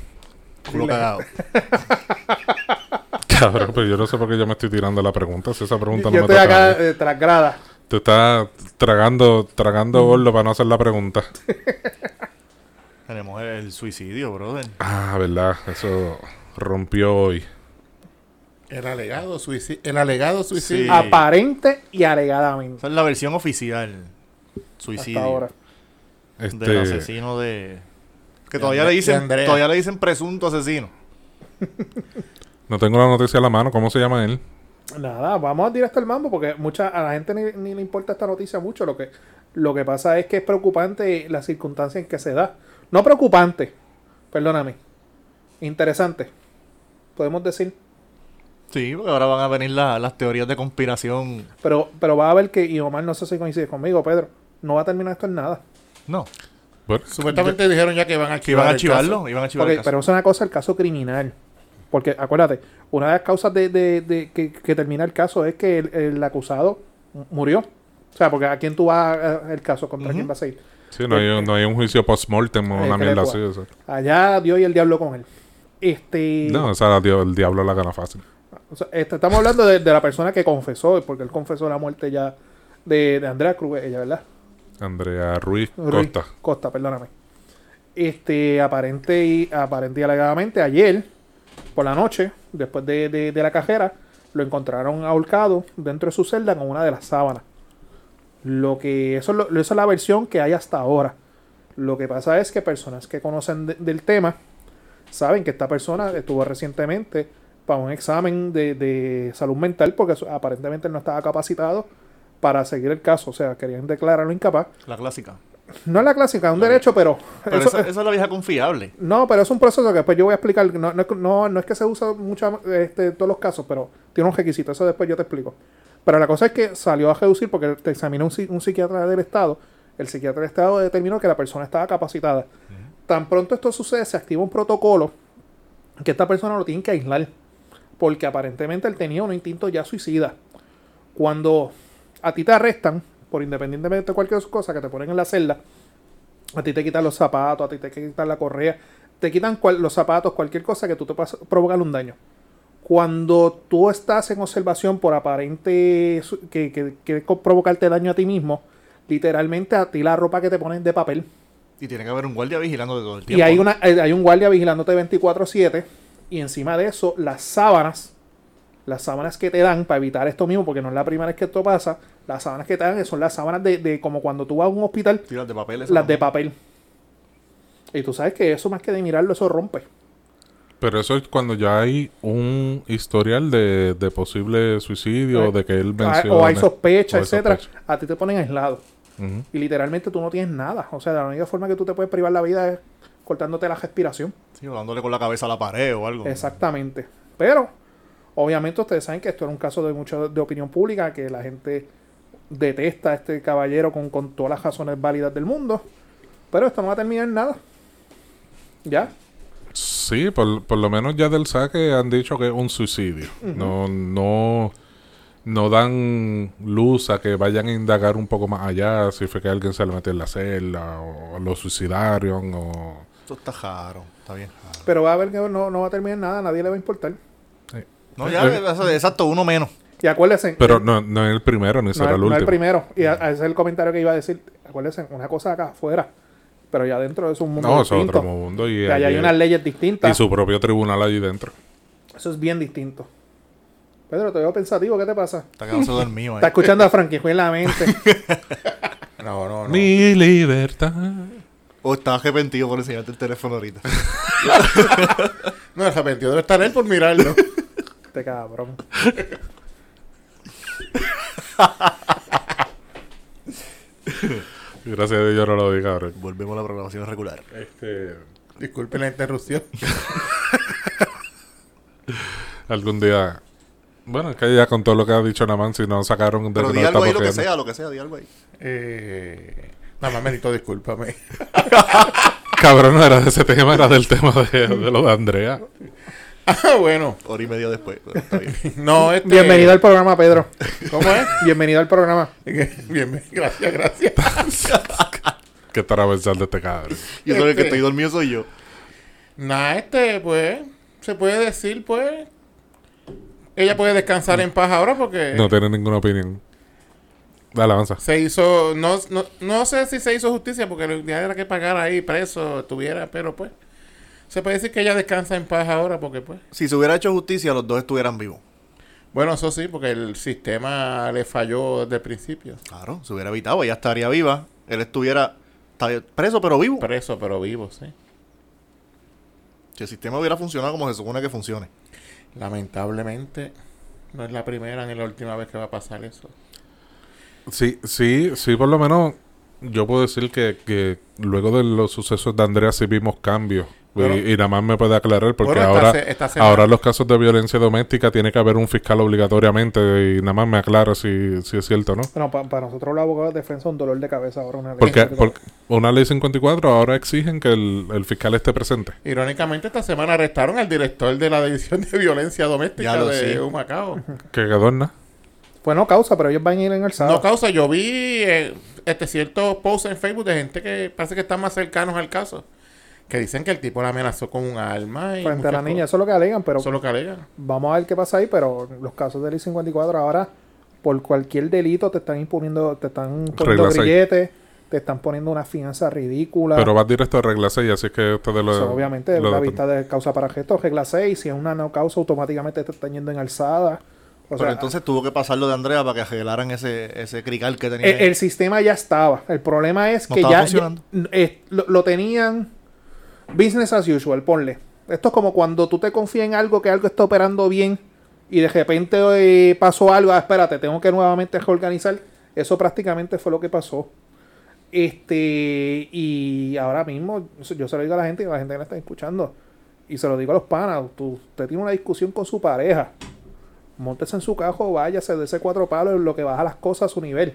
Culo cagado. Cabrón, pero yo no sé por qué yo me estoy tirando la pregunta. Si esa pregunta Yo no me estoy toca acá eh, tras grada. Tú estás tragando, tragando gordo para no hacer la pregunta. Tenemos el, suicidio, brother. Ah, verdad. Eso rompió hoy. El alegado suicidio. El alegado suicidio. Sí. Aparente y alegadamente. Esa es la versión oficial. Suicidio. Hasta ahora. Este, Del asesino de... Que De todavía le dicen, todavía le dicen presunto asesino. no tengo la noticia a la mano. ¿Cómo se llama él? Nada, vamos a directo al mambo porque mucha, a la gente ni, ni le importa esta noticia mucho. Lo que, lo que pasa es que es preocupante la circunstancia en que se da. No preocupante, perdóname. Interesante. Podemos decir. Sí, porque ahora van a venir la- las teorías de conspiración. Pero, pero va a ver que, y Omar no sé si coincide conmigo, Pedro. No va a terminar esto en nada. No, Bueno, Supuestamente dijeron ya que van a que iban a archivar archivarlo. Iban a archivar Ok, el caso. pero es una cosa el caso criminal. Porque acuérdate, una de las causas de, de- de que, que termina el caso es que el, el acusado murió. O sea, porque a quién tú vas a- el caso, contra quién vas a ir. sí, no hay, un- no hay un juicio post-mortem o Eh, una mierda así. o sea. Allá Dios y el diablo con él. Este, No, o sea, el diablo la gana fácil. o sea, este, estamos hablando de, de la persona que confesó, porque él confesó la muerte ya de, de Andrea Cruz, ella, ¿verdad? Andrea Ruiz, Ruiz Costa. Costa, perdóname. Este, aparente y, aparente y alegadamente, ayer, por la noche, después de, de- de la cajera, lo encontraron ahorcado dentro de su celda con una de las sábanas. Lo que, eso, es lo- esa es la versión que hay hasta ahora. Lo que pasa es que personas que conocen de- del tema saben que esta persona estuvo recientemente para un examen de, de salud mental porque aparentemente no estaba capacitado para seguir el caso. O sea, querían declararlo incapaz. La clásica. No es la clásica, es un derecho, pero. Pero eso- esa es la vieja confiable. no, pero es un proceso que después yo voy a explicar. No, no, es que- no, no es que se usa mucho este, en todos los casos, pero tiene un requisito. Eso después yo te explico. Pero la cosa es que salió a reducir porque te examinó un, un psiquiatra del Estado. El psiquiatra del Estado determinó que la persona estaba capacitada. Tan pronto esto sucede, se activa un protocolo que esta persona lo tiene que aislar. porque aparentemente él tenía un instinto ya suicida. Cuando a ti te arrestan, por independientemente de cualquier cosa que te ponen en la celda, a ti te quitan los zapatos, a ti te quitan la correa, te quitan cual- los zapatos, cualquier cosa que tú te puedas provocar un daño. Cuando tú estás en observación por aparente que, que, provocarte daño a ti mismo, literalmente a ti la ropa que te ponen de papel. Y tiene que haber un guardia vigilando de todo el Y tiempo. hay, una, hay hay un guardia vigilándote 24/7 y encima de eso las sábanas, las sábanas que te dan para evitar esto mismo, porque no es la primera vez que esto pasa, las sábanas que te dan son las sábanas de, de como cuando tú vas a un hospital, Sí, las de papel. las de papel. Y tú sabes que eso más que de mirarlo, eso rompe. Pero eso es cuando ya hay un historial de, de posible suicidio, Eh, de que él Ah, menciona. o hay sospecha, o hay etcétera. sospecha. A ti te ponen aislado. Y literalmente tú no tienes nada. O sea, la única forma que tú te puedes privar la vida es cortándote la respiración. Sí, o dándole con la cabeza a la pared o algo. Exactamente. Pero, obviamente ustedes saben que esto era un caso de mucho de opinión pública, que la gente detesta a este caballero con, con todas las razones válidas del mundo. Pero esto no va a terminar en nada. ¿Ya? Sí, por, por lo menos ya del saque han dicho que es un suicidio. No, no, no dan luz a que vayan a indagar un poco más allá, si fue que alguien se le metió en la celda, o lo suicidaron, o... Esto está raro. Está bien raro. Pero va a ver que no, no va a terminar en nada, a nadie le va a importar. No, ya, Eh, exacto, uno menos. Y acuérdense, Pero eh, no, no es el primero, ni no, será el no es último. el primero. Y a- a ese es el comentario que iba a decir. Acuérdense, una cosa acá afuera. Pero ya dentro es un mundo No, eso es distinto. otro mundo. Y, allá hay unas leyes y distintas. su propio tribunal allí dentro. Eso es bien distinto. Pedro, te veo pensativo, ¿qué te pasa? Está quedándose dormido Está ahí. escuchando a Frankie en la mente. No, no, no. Mi libertad. O está arrepentido por enseñarte el teléfono ahorita. No, arrepentido debe estar él por mirarlo. Este cabrón. Gracias a Dios yo no lo diga ahora. Volvemos a la programación regular. Este, Disculpen la interrupción. algún día... Bueno, es que ya con todo lo que ha dicho Naman, si no sacaron de Pero di algo ahí, lo que sea, lo que sea, di algo ahí. Eh, nada más, Merito, discúlpame. Cabrón, no era de ese tema, era del tema de, de lo de Andrea. Ah, bueno. Hora y media después. pero está bien. No, este... Bienvenido al programa, Pedro. ¿Cómo es? Bienvenido al programa. Bien, gracias, gracias. ¿Qué estará pensando este cabrón? Y eso de que Este. estoy dormido soy yo. Nada, este, pues, se puede decir, pues, ella puede descansar en paz ahora porque No tiene ninguna opinión. Dale, avanza. se hizo, no, no, no sé si se hizo justicia porque el día era que pagar ahí preso, estuviera, pero pues, se puede decir que ella descansa en paz ahora porque pues, Si se hubiera hecho justicia, los dos estuvieran vivos. bueno, eso sí, porque el sistema le falló desde el principio. Claro, se hubiera evitado, ella estaría viva. Él estuviera preso, pero vivo. Preso, pero vivo, sí. Si el sistema hubiera funcionado como se supone que funcione. Lamentablemente, no es la primera ni la última vez que va a pasar eso. Sí, sí, sí, por lo menos yo puedo decir que, que luego de los sucesos de Andrea sí vimos cambios. Y- Bueno. y, nada más me puede aclarar porque Bueno, ahora, se- esta semana- ahora los casos de violencia doméstica tiene que haber un fiscal obligatoriamente y nada más me aclara si, si es cierto o no. Bueno, pa- para nosotros los abogados de defensa es un dolor de cabeza ahora. Una ley Porque, 54. porque una ley 54 ahora exigen que el, el fiscal esté presente. Irónicamente, esta semana arrestaron al director de la División de Violencia Doméstica Ya lo de sé. Humacao. Que quedó en nada. Fue no causa, pero ellos van a ir en alzada. No causa, yo vi eh, este ciertos posts en Facebook de gente que parece que están más cercanos al caso. Que dicen que el tipo la amenazó con un arma y frente a la niña. cosas. Eso es lo que alegan, pero Eso es lo que alegan. vamos a ver qué pasa ahí. Pero los casos del I-54 ahora, por cualquier delito, te están imponiendo, te están poniendo grilletes, te están poniendo una fianza ridícula. Pero va directo a regla 6, así que ustedes lo... Obviamente, lo- la vista de causa para gesto, regla 6. Si es una no causa, automáticamente te están yendo en alzada. O pero sea, entonces tuvo que pasar lo de Andrea para que arreglaran ese, ese crical que tenía. el, el sistema ya estaba. El problema es No que estaba ya, funcionando. ya- eh, lo, lo tenían business as usual, ponle. Esto es como cuando tú te confías en algo, que algo está operando bien y de repente eh, pasó algo, ah, espérate, tengo que nuevamente reorganizar. Eso prácticamente fue lo que pasó. Este, y ahora mismo, yo se lo digo a la gente y la gente que me está escuchando, y se lo digo a los panas, usted tiene una discusión con su pareja, montese en su cajo, váyase de ese cuatro palos, lo que baja las cosas a su nivel.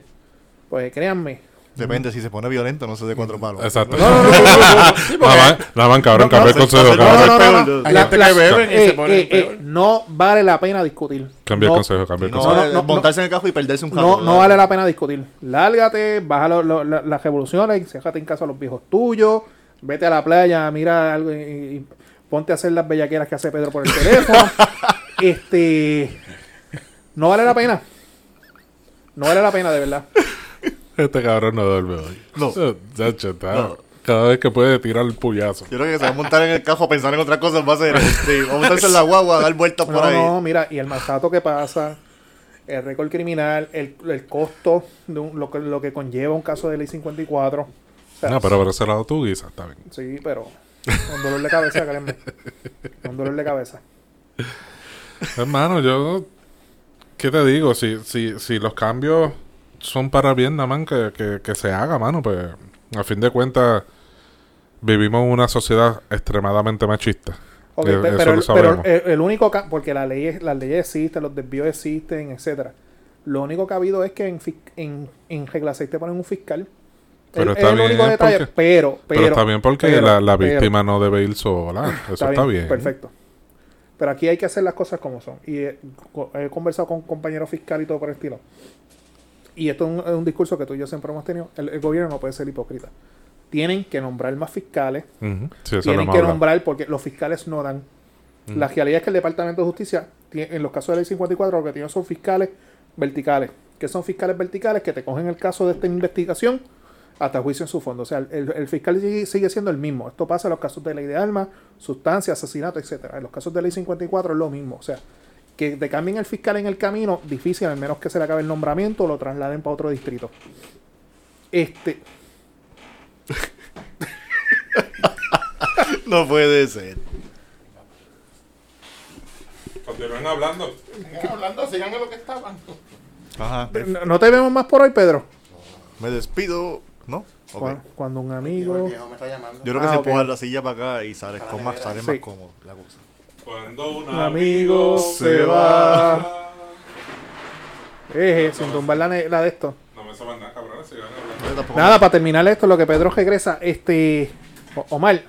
Pues créanme, Depende, si se pone violento, no sé de cuatro palos. Exacto. No, no, no, Nada más, cabrón, consejo. no, cambia- No, no, no, no. Hay La- gente la- que beben y eh, se eh, peor. eh, no vale la pena discutir. Cambia el No, consejo, cambia el No, consejo. montarse en el carro y perderse un rato. no vale la pena discutir. Lárgate, baja las revoluciones, déjate en casa a los viejos tuyos, vete a la playa, mira algo y ponte a hacer las bellaqueras que hace Pedro por el teléfono. este no vale la pena. No vale la pena, de verdad. Este cabrón no duerme hoy. No. Chacho, está- No. Cada vez que puede tirar el puyazo. Creo que se va a montar en el carro a pensar en otras cosas. Va a ser. Sí, va a montarse en la guagua a dar vueltas por No, ahí. no, mira, y el maltrato que pasa, el récord criminal, el, el costo de un- lo, que, lo que conlleva un caso de ley 54. O sea, No, pero por ese lado tú guisas, está bien. Sí, pero con dolor de cabeza, créeme. Con dolor de cabeza. Hermano, yo. ¿Qué te digo? Si, si, si los cambios son para bien, nada más que, que, que se haga, mano, pues a fin de cuentas vivimos en una sociedad extremadamente machista. Ok, Eh, pero, lo el, pero sabemos. el, el único porque las leyes, las leyes existen, los desvíos existen, etcétera. Lo único que ha habido es que en, en, en regla 6 te ponen un fiscal. Pero Es- está el bien único detalle, porque- pero, pero, Pero, está bien porque pero, la, la víctima no debe ir sola. Eso está, bien. Perfecto. Pero aquí hay que hacer las cosas como son. Y he conversado con compañeros fiscales y todo por el estilo. Y esto es un, es un discurso que tú y yo siempre hemos tenido. El, el gobierno no puede ser hipócrita. Tienen que nombrar más fiscales. Sí, tienen que nombrar porque los fiscales no dan. La realidad es que el Departamento de Justicia, en los casos de ley 54, lo que tiene son fiscales verticales. que son fiscales verticales? Que te cogen el caso de esta investigación hasta juicio en su fondo. O sea, el, el fiscal sigue, sigue siendo el mismo. Esto pasa en los casos de ley de armas, sustancias, asesinato, etcétera. En los casos de ley 54 es lo mismo. O sea, que te cambien el fiscal en el camino, difícil, al menos que se le acabe el nombramiento o lo trasladen para otro distrito. Este, No puede ser. Continúen hablando. Sigan hablando, sigan en lo que estaban. Ajá. no- no te vemos más por hoy, Pedro. Me despido. ¿No? Cuando, cuando un amigo. viejo me está llamando. Yo creo que Ah, se ok. empuja la silla para acá y sales con más, sale más cómodo la cosa. Cuando un Un amigo se va. Eh, sin tumbar la, de esto. No me saben nada, cabrón. Nada, para terminar esto, lo que Pedro regresa, este. O- Omar.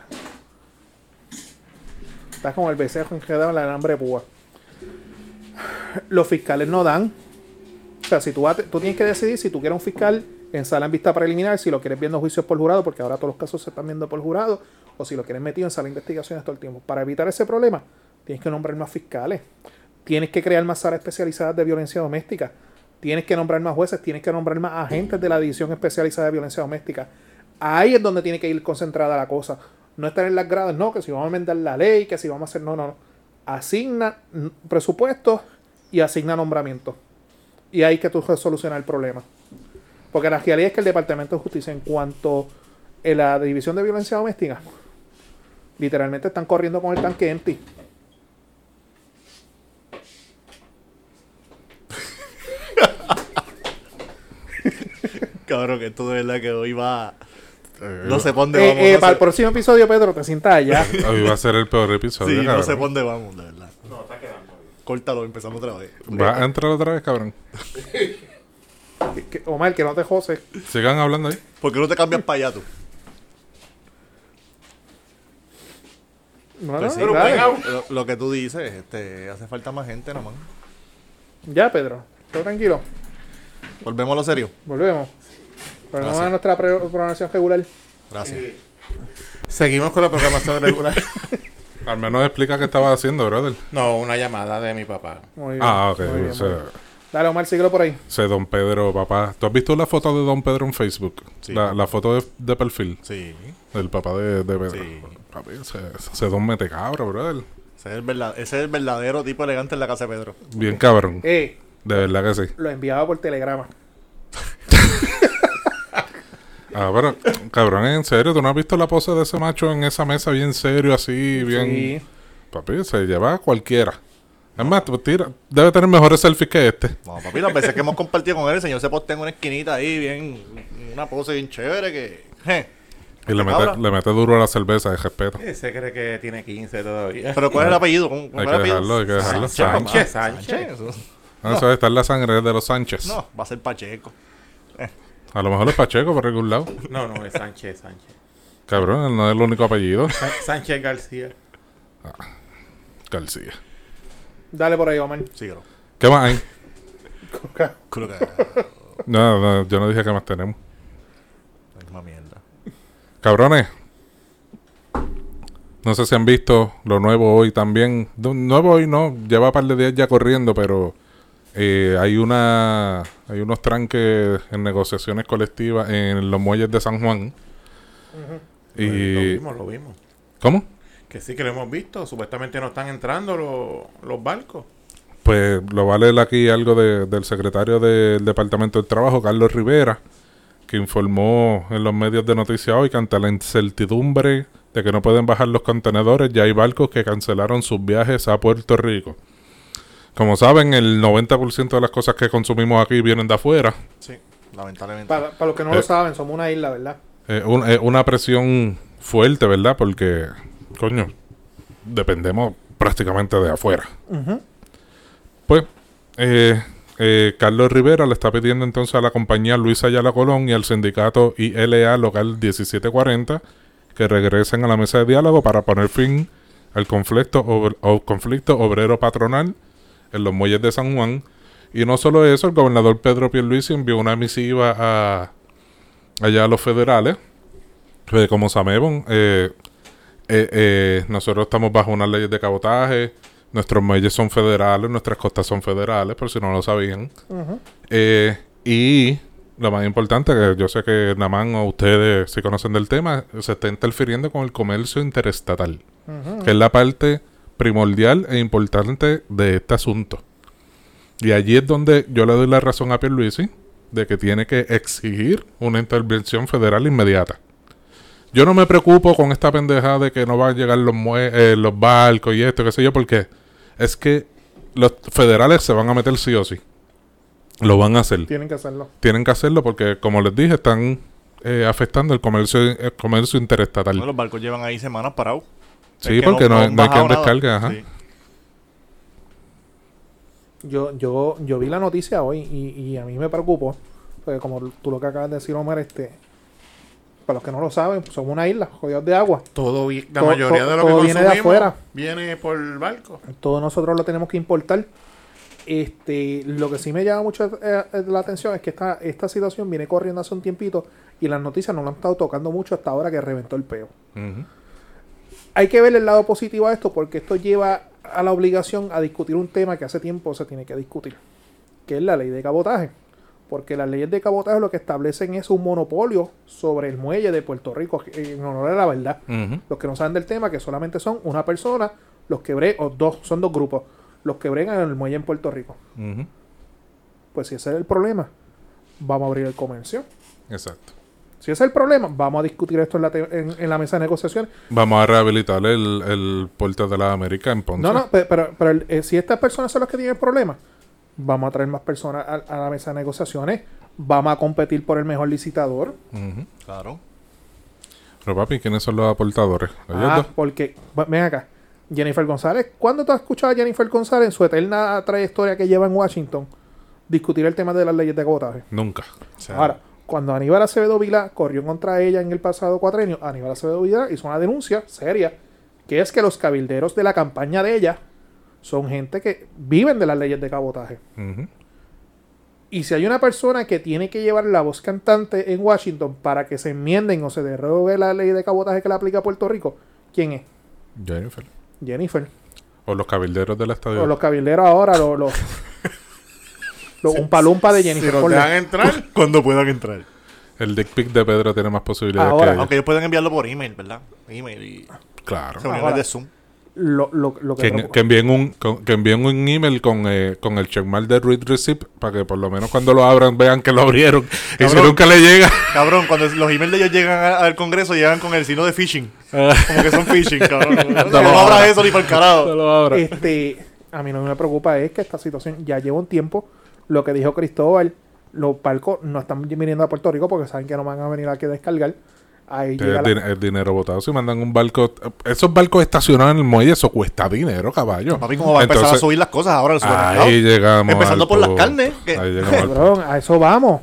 Estás como el becerro enredado en la alambre de púa. Los fiscales no dan. O sea, si tú, vas- tú tienes que decidir si tú quieres un fiscal en sala en vista preliminar, si lo quieres viendo juicios por jurado, porque ahora todos los casos se están viendo por jurado, o si lo quieres metido en sala de investigaciones todo el tiempo. Para evitar ese problema, tienes que nombrar más fiscales. Tienes que crear más salas especializadas de violencia doméstica. Tienes que nombrar más jueces, tienes que nombrar más agentes de la División Especializada de Violencia Doméstica. Ahí es donde tiene que ir concentrada la cosa. No estar en las gradas, no, que si vamos a amendar la ley, que si vamos a hacer. No, no, no. Asigna presupuestos y asigna nombramientos. Y ahí que tú solucionar el problema. Porque la realidad es que el Departamento de Justicia, en cuanto a la División de Violencia Doméstica, literalmente están corriendo con el tanque empty. Cabrón, que esto de verdad que hoy va. Eh, No sé por dónde Eh, vamos. eh, no para sé- el próximo episodio, Pedro, te sientas allá. Hoy va a ser el peor episodio. Sí, no sé por dónde vamos, de verdad. No, está quedando. Córtalo, empezamos otra vez. Va a entrar otra vez, cabrón. Que- Omar, que no te joses. Sigan hablando ahí. ¿Por qué no te cambias para allá tú? No, Pues no, sí, pero dale. venga. Lo, lo que tú dices, este, hace falta más gente nomás. Ya, Pedro. Todo tranquilo. Volvemos a lo serio. Volvemos. Volvemos Gracias. a nuestra pre- programación regular. Gracias. Seguimos con la programación regular. Al menos explica qué estabas haciendo, brother. No, una llamada de mi papá. Muy bien. Ah, ok. muy bien, o sea, muy bien. Dale, Omar, síguelo por ahí. ese Don Pedro, papá. ¿Tú has visto la foto de Don Pedro en Facebook? Sí. La, la foto de, de perfil Sí. del papá de, de Pedro. Sí. Papi, ese, ese Don mete cabro, brother. Ese es, el verdad- ese es el verdadero tipo elegante en la casa de Pedro. Bien cabrón. Eh, De verdad que sí. lo enviaba por telegrama. Ah, pero, cabrón, en serio, ¿tú no has visto la pose de ese macho en esa mesa bien serio, así, bien... Sí. Papi, se lleva a cualquiera. Es más, tú tira, debe tener mejores selfies que este. No, papi, las veces que hemos compartido con él, el señor se postea en una esquinita ahí, bien, una pose bien chévere que... je. Y le mete, le mete duro a la cerveza, de respeto. Ese cree que tiene 15 todavía. Pero ¿cuál es el apellido? ¿Cómo- Hay cuál es que el apellido? dejarlo, hay que dejarlo. Sánchez, papá. Sánchez. Eso- No, eso está en la sangre de los Sánchez. No, va a ser Pacheco. A lo mejor es Pacheco por algún lado. No, no, es Sánchez, Sánchez. Cabrón, no es el único apellido. Sa- Sánchez García. García. Dale por ahí, Omar. Síguelo. ¿Qué más hay? Creo que No, no, yo no dije qué más tenemos. la misma mierda. Cabrones. No sé si han visto lo nuevo hoy también. Nuevo hoy no, lleva un par de días ya corriendo, pero eh, hay una hay unos tranques en negociaciones colectivas en los muelles de San Juan. Lo Y vimos, lo vimos. ¿Cómo? Que sí que lo hemos visto. Supuestamente no están entrando los, los barcos. Pues lo vale aquí algo de- del secretario del Departamento del Trabajo, Carlos Rivera, que informó en los medios de noticias hoy que ante la incertidumbre de que no pueden bajar los contenedores, ya hay barcos que cancelaron sus viajes a Puerto Rico. Como saben, el 90% de las cosas que consumimos aquí vienen de afuera. Sí, lamentablemente. Para, para los que no Eh. lo saben, somos una isla, ¿verdad? Es un- es una presión fuerte, ¿verdad? Porque, coño, dependemos prácticamente de afuera. Pues, eh, eh, Carlos Rivera le está pidiendo entonces a la compañía Luis Ayala Colón y al sindicato ILA local 1740 que regresen a la mesa de diálogo para poner fin al conflicto, ob- o conflicto obrero patronal en los muelles de San Juan. Y no solo eso, el gobernador Pedro Pierluisi envió una misiva a allá a los federales. Pues, como sabemos, eh, eh, eh, nosotros estamos bajo unas leyes de cabotaje. Nuestros muelles son federales, nuestras costas son federales, por si no lo sabían. Eh, y lo más importante, que yo sé que Namán o ustedes si conocen del tema, se está interfiriendo con el comercio interestatal, que es la parte primordial e importante de este asunto. Y allí es donde yo le doy la razón a Pierluisi de que tiene que exigir una intervención federal inmediata. Yo no me preocupo con esta pendeja de que no van a llegar los, mue- eh, los barcos y esto, qué sé yo, porque es que los federales se van a meter sí o sí. Lo van a hacer. Tienen que hacerlo. Tienen que hacerlo porque, como les dije, están eh, afectando el comercio, el comercio interestatal. Bueno, los barcos llevan ahí semanas parados. Sí, Es que porque no, no hay quien descargue, ajá. Sí. Yo, yo, yo vi la noticia hoy y, y a mí me preocupó. Porque como tú lo que acabas de decir, Omar, este, para los que no lo saben, somos una isla, jodidos de agua. Todo, la Todo- mayoría todo- de lo todo que viene de afuera. viene por barco. Todos nosotros lo tenemos que importar. Este, lo que sí me llama mucho eh, eh, la atención es que esta, esta situación viene corriendo hace un tiempito y las noticias no lo han estado tocando mucho hasta ahora que reventó el peo. Ujú. Hay que ver el lado positivo a esto porque esto lleva a la obligación a discutir un tema que hace tiempo se tiene que discutir, que es la ley de cabotaje. Porque las leyes de cabotaje lo que establecen es un monopolio sobre el muelle de Puerto Rico, en honor a la verdad. Los que no saben del tema, que solamente son una persona, los que bre o dos, son dos grupos, los que bregan en el muelle en Puerto Rico. Pues si ese es el problema, vamos a abrir el comercio. Exacto. Si ese es el problema, vamos a discutir esto en la, te- en, en la mesa de negociación. Vamos a rehabilitar el, el puerto de la América en Ponce. No, no, pe- pero, pero, el- eh, si estas personas son las que tienen el problema, vamos a traer más personas a, a la mesa de negociaciones, vamos a competir por el mejor licitador. Claro. Pero papi, ¿quiénes son los aportadores? ¿Ellos Ah, dos? porque, ven acá, Jennifer González, ¿cuándo tú has escuchado a Jennifer González en su eterna trayectoria que lleva en Washington discutir el tema de las leyes de cabotaje? Nunca. O sea, Ahora, cuando Aníbal Acevedo Vila corrió contra ella en el pasado cuatrenio, Aníbal Acevedo Vila hizo una denuncia seria, que es que los cabilderos de la campaña de ella son gente que viven de las leyes de cabotaje. Y si hay una persona que tiene que llevar la voz cantante en Washington para que se enmienden o se derogue la ley de cabotaje que le aplica a Puerto Rico, ¿quién es? Jennifer. Jennifer. O los cabilderos del estadio. O los cabilderos ahora, los... los los umpalumpa de Si Jennifer. nos ponle. dejan entrar, Cuando puedan entrar. El dick pic de Pedro tiene más posibilidades Ahora. que. Aunque ellos pueden enviarlo por email, ¿verdad? Email y Claro. Ahora. de Zoom. Lo, lo, lo que Que, preocupa- que envíen un con- que envíen un email con, eh, con el checkmark de read receipt para que por lo menos cuando lo abran vean que lo abrieron y si Cabrón. nunca le llega Cabrón, cuando los emails de ellos llegan a- al Congreso, llegan con el signo de phishing. Como que son phishing, cabrón. No, no abras eso ni por el carajo. lo abra. Este, a mí no me preocupa es que esta situación ya lleva un tiempo. Lo que dijo Cristóbal, los barcos no están viniendo a Puerto Rico porque saben que no van a venir aquí a descargar. Ahí la- es dinero botado. Si mandan un barco, esos barcos estacionados en el muelle, eso cuesta dinero, caballo. Papi, ¿cómo va a empezar a Entonces, subir las cosas ahora el? Ahí llegamos. Empezando al por las carnes, que- Ahí Cabrón, a eso vamos.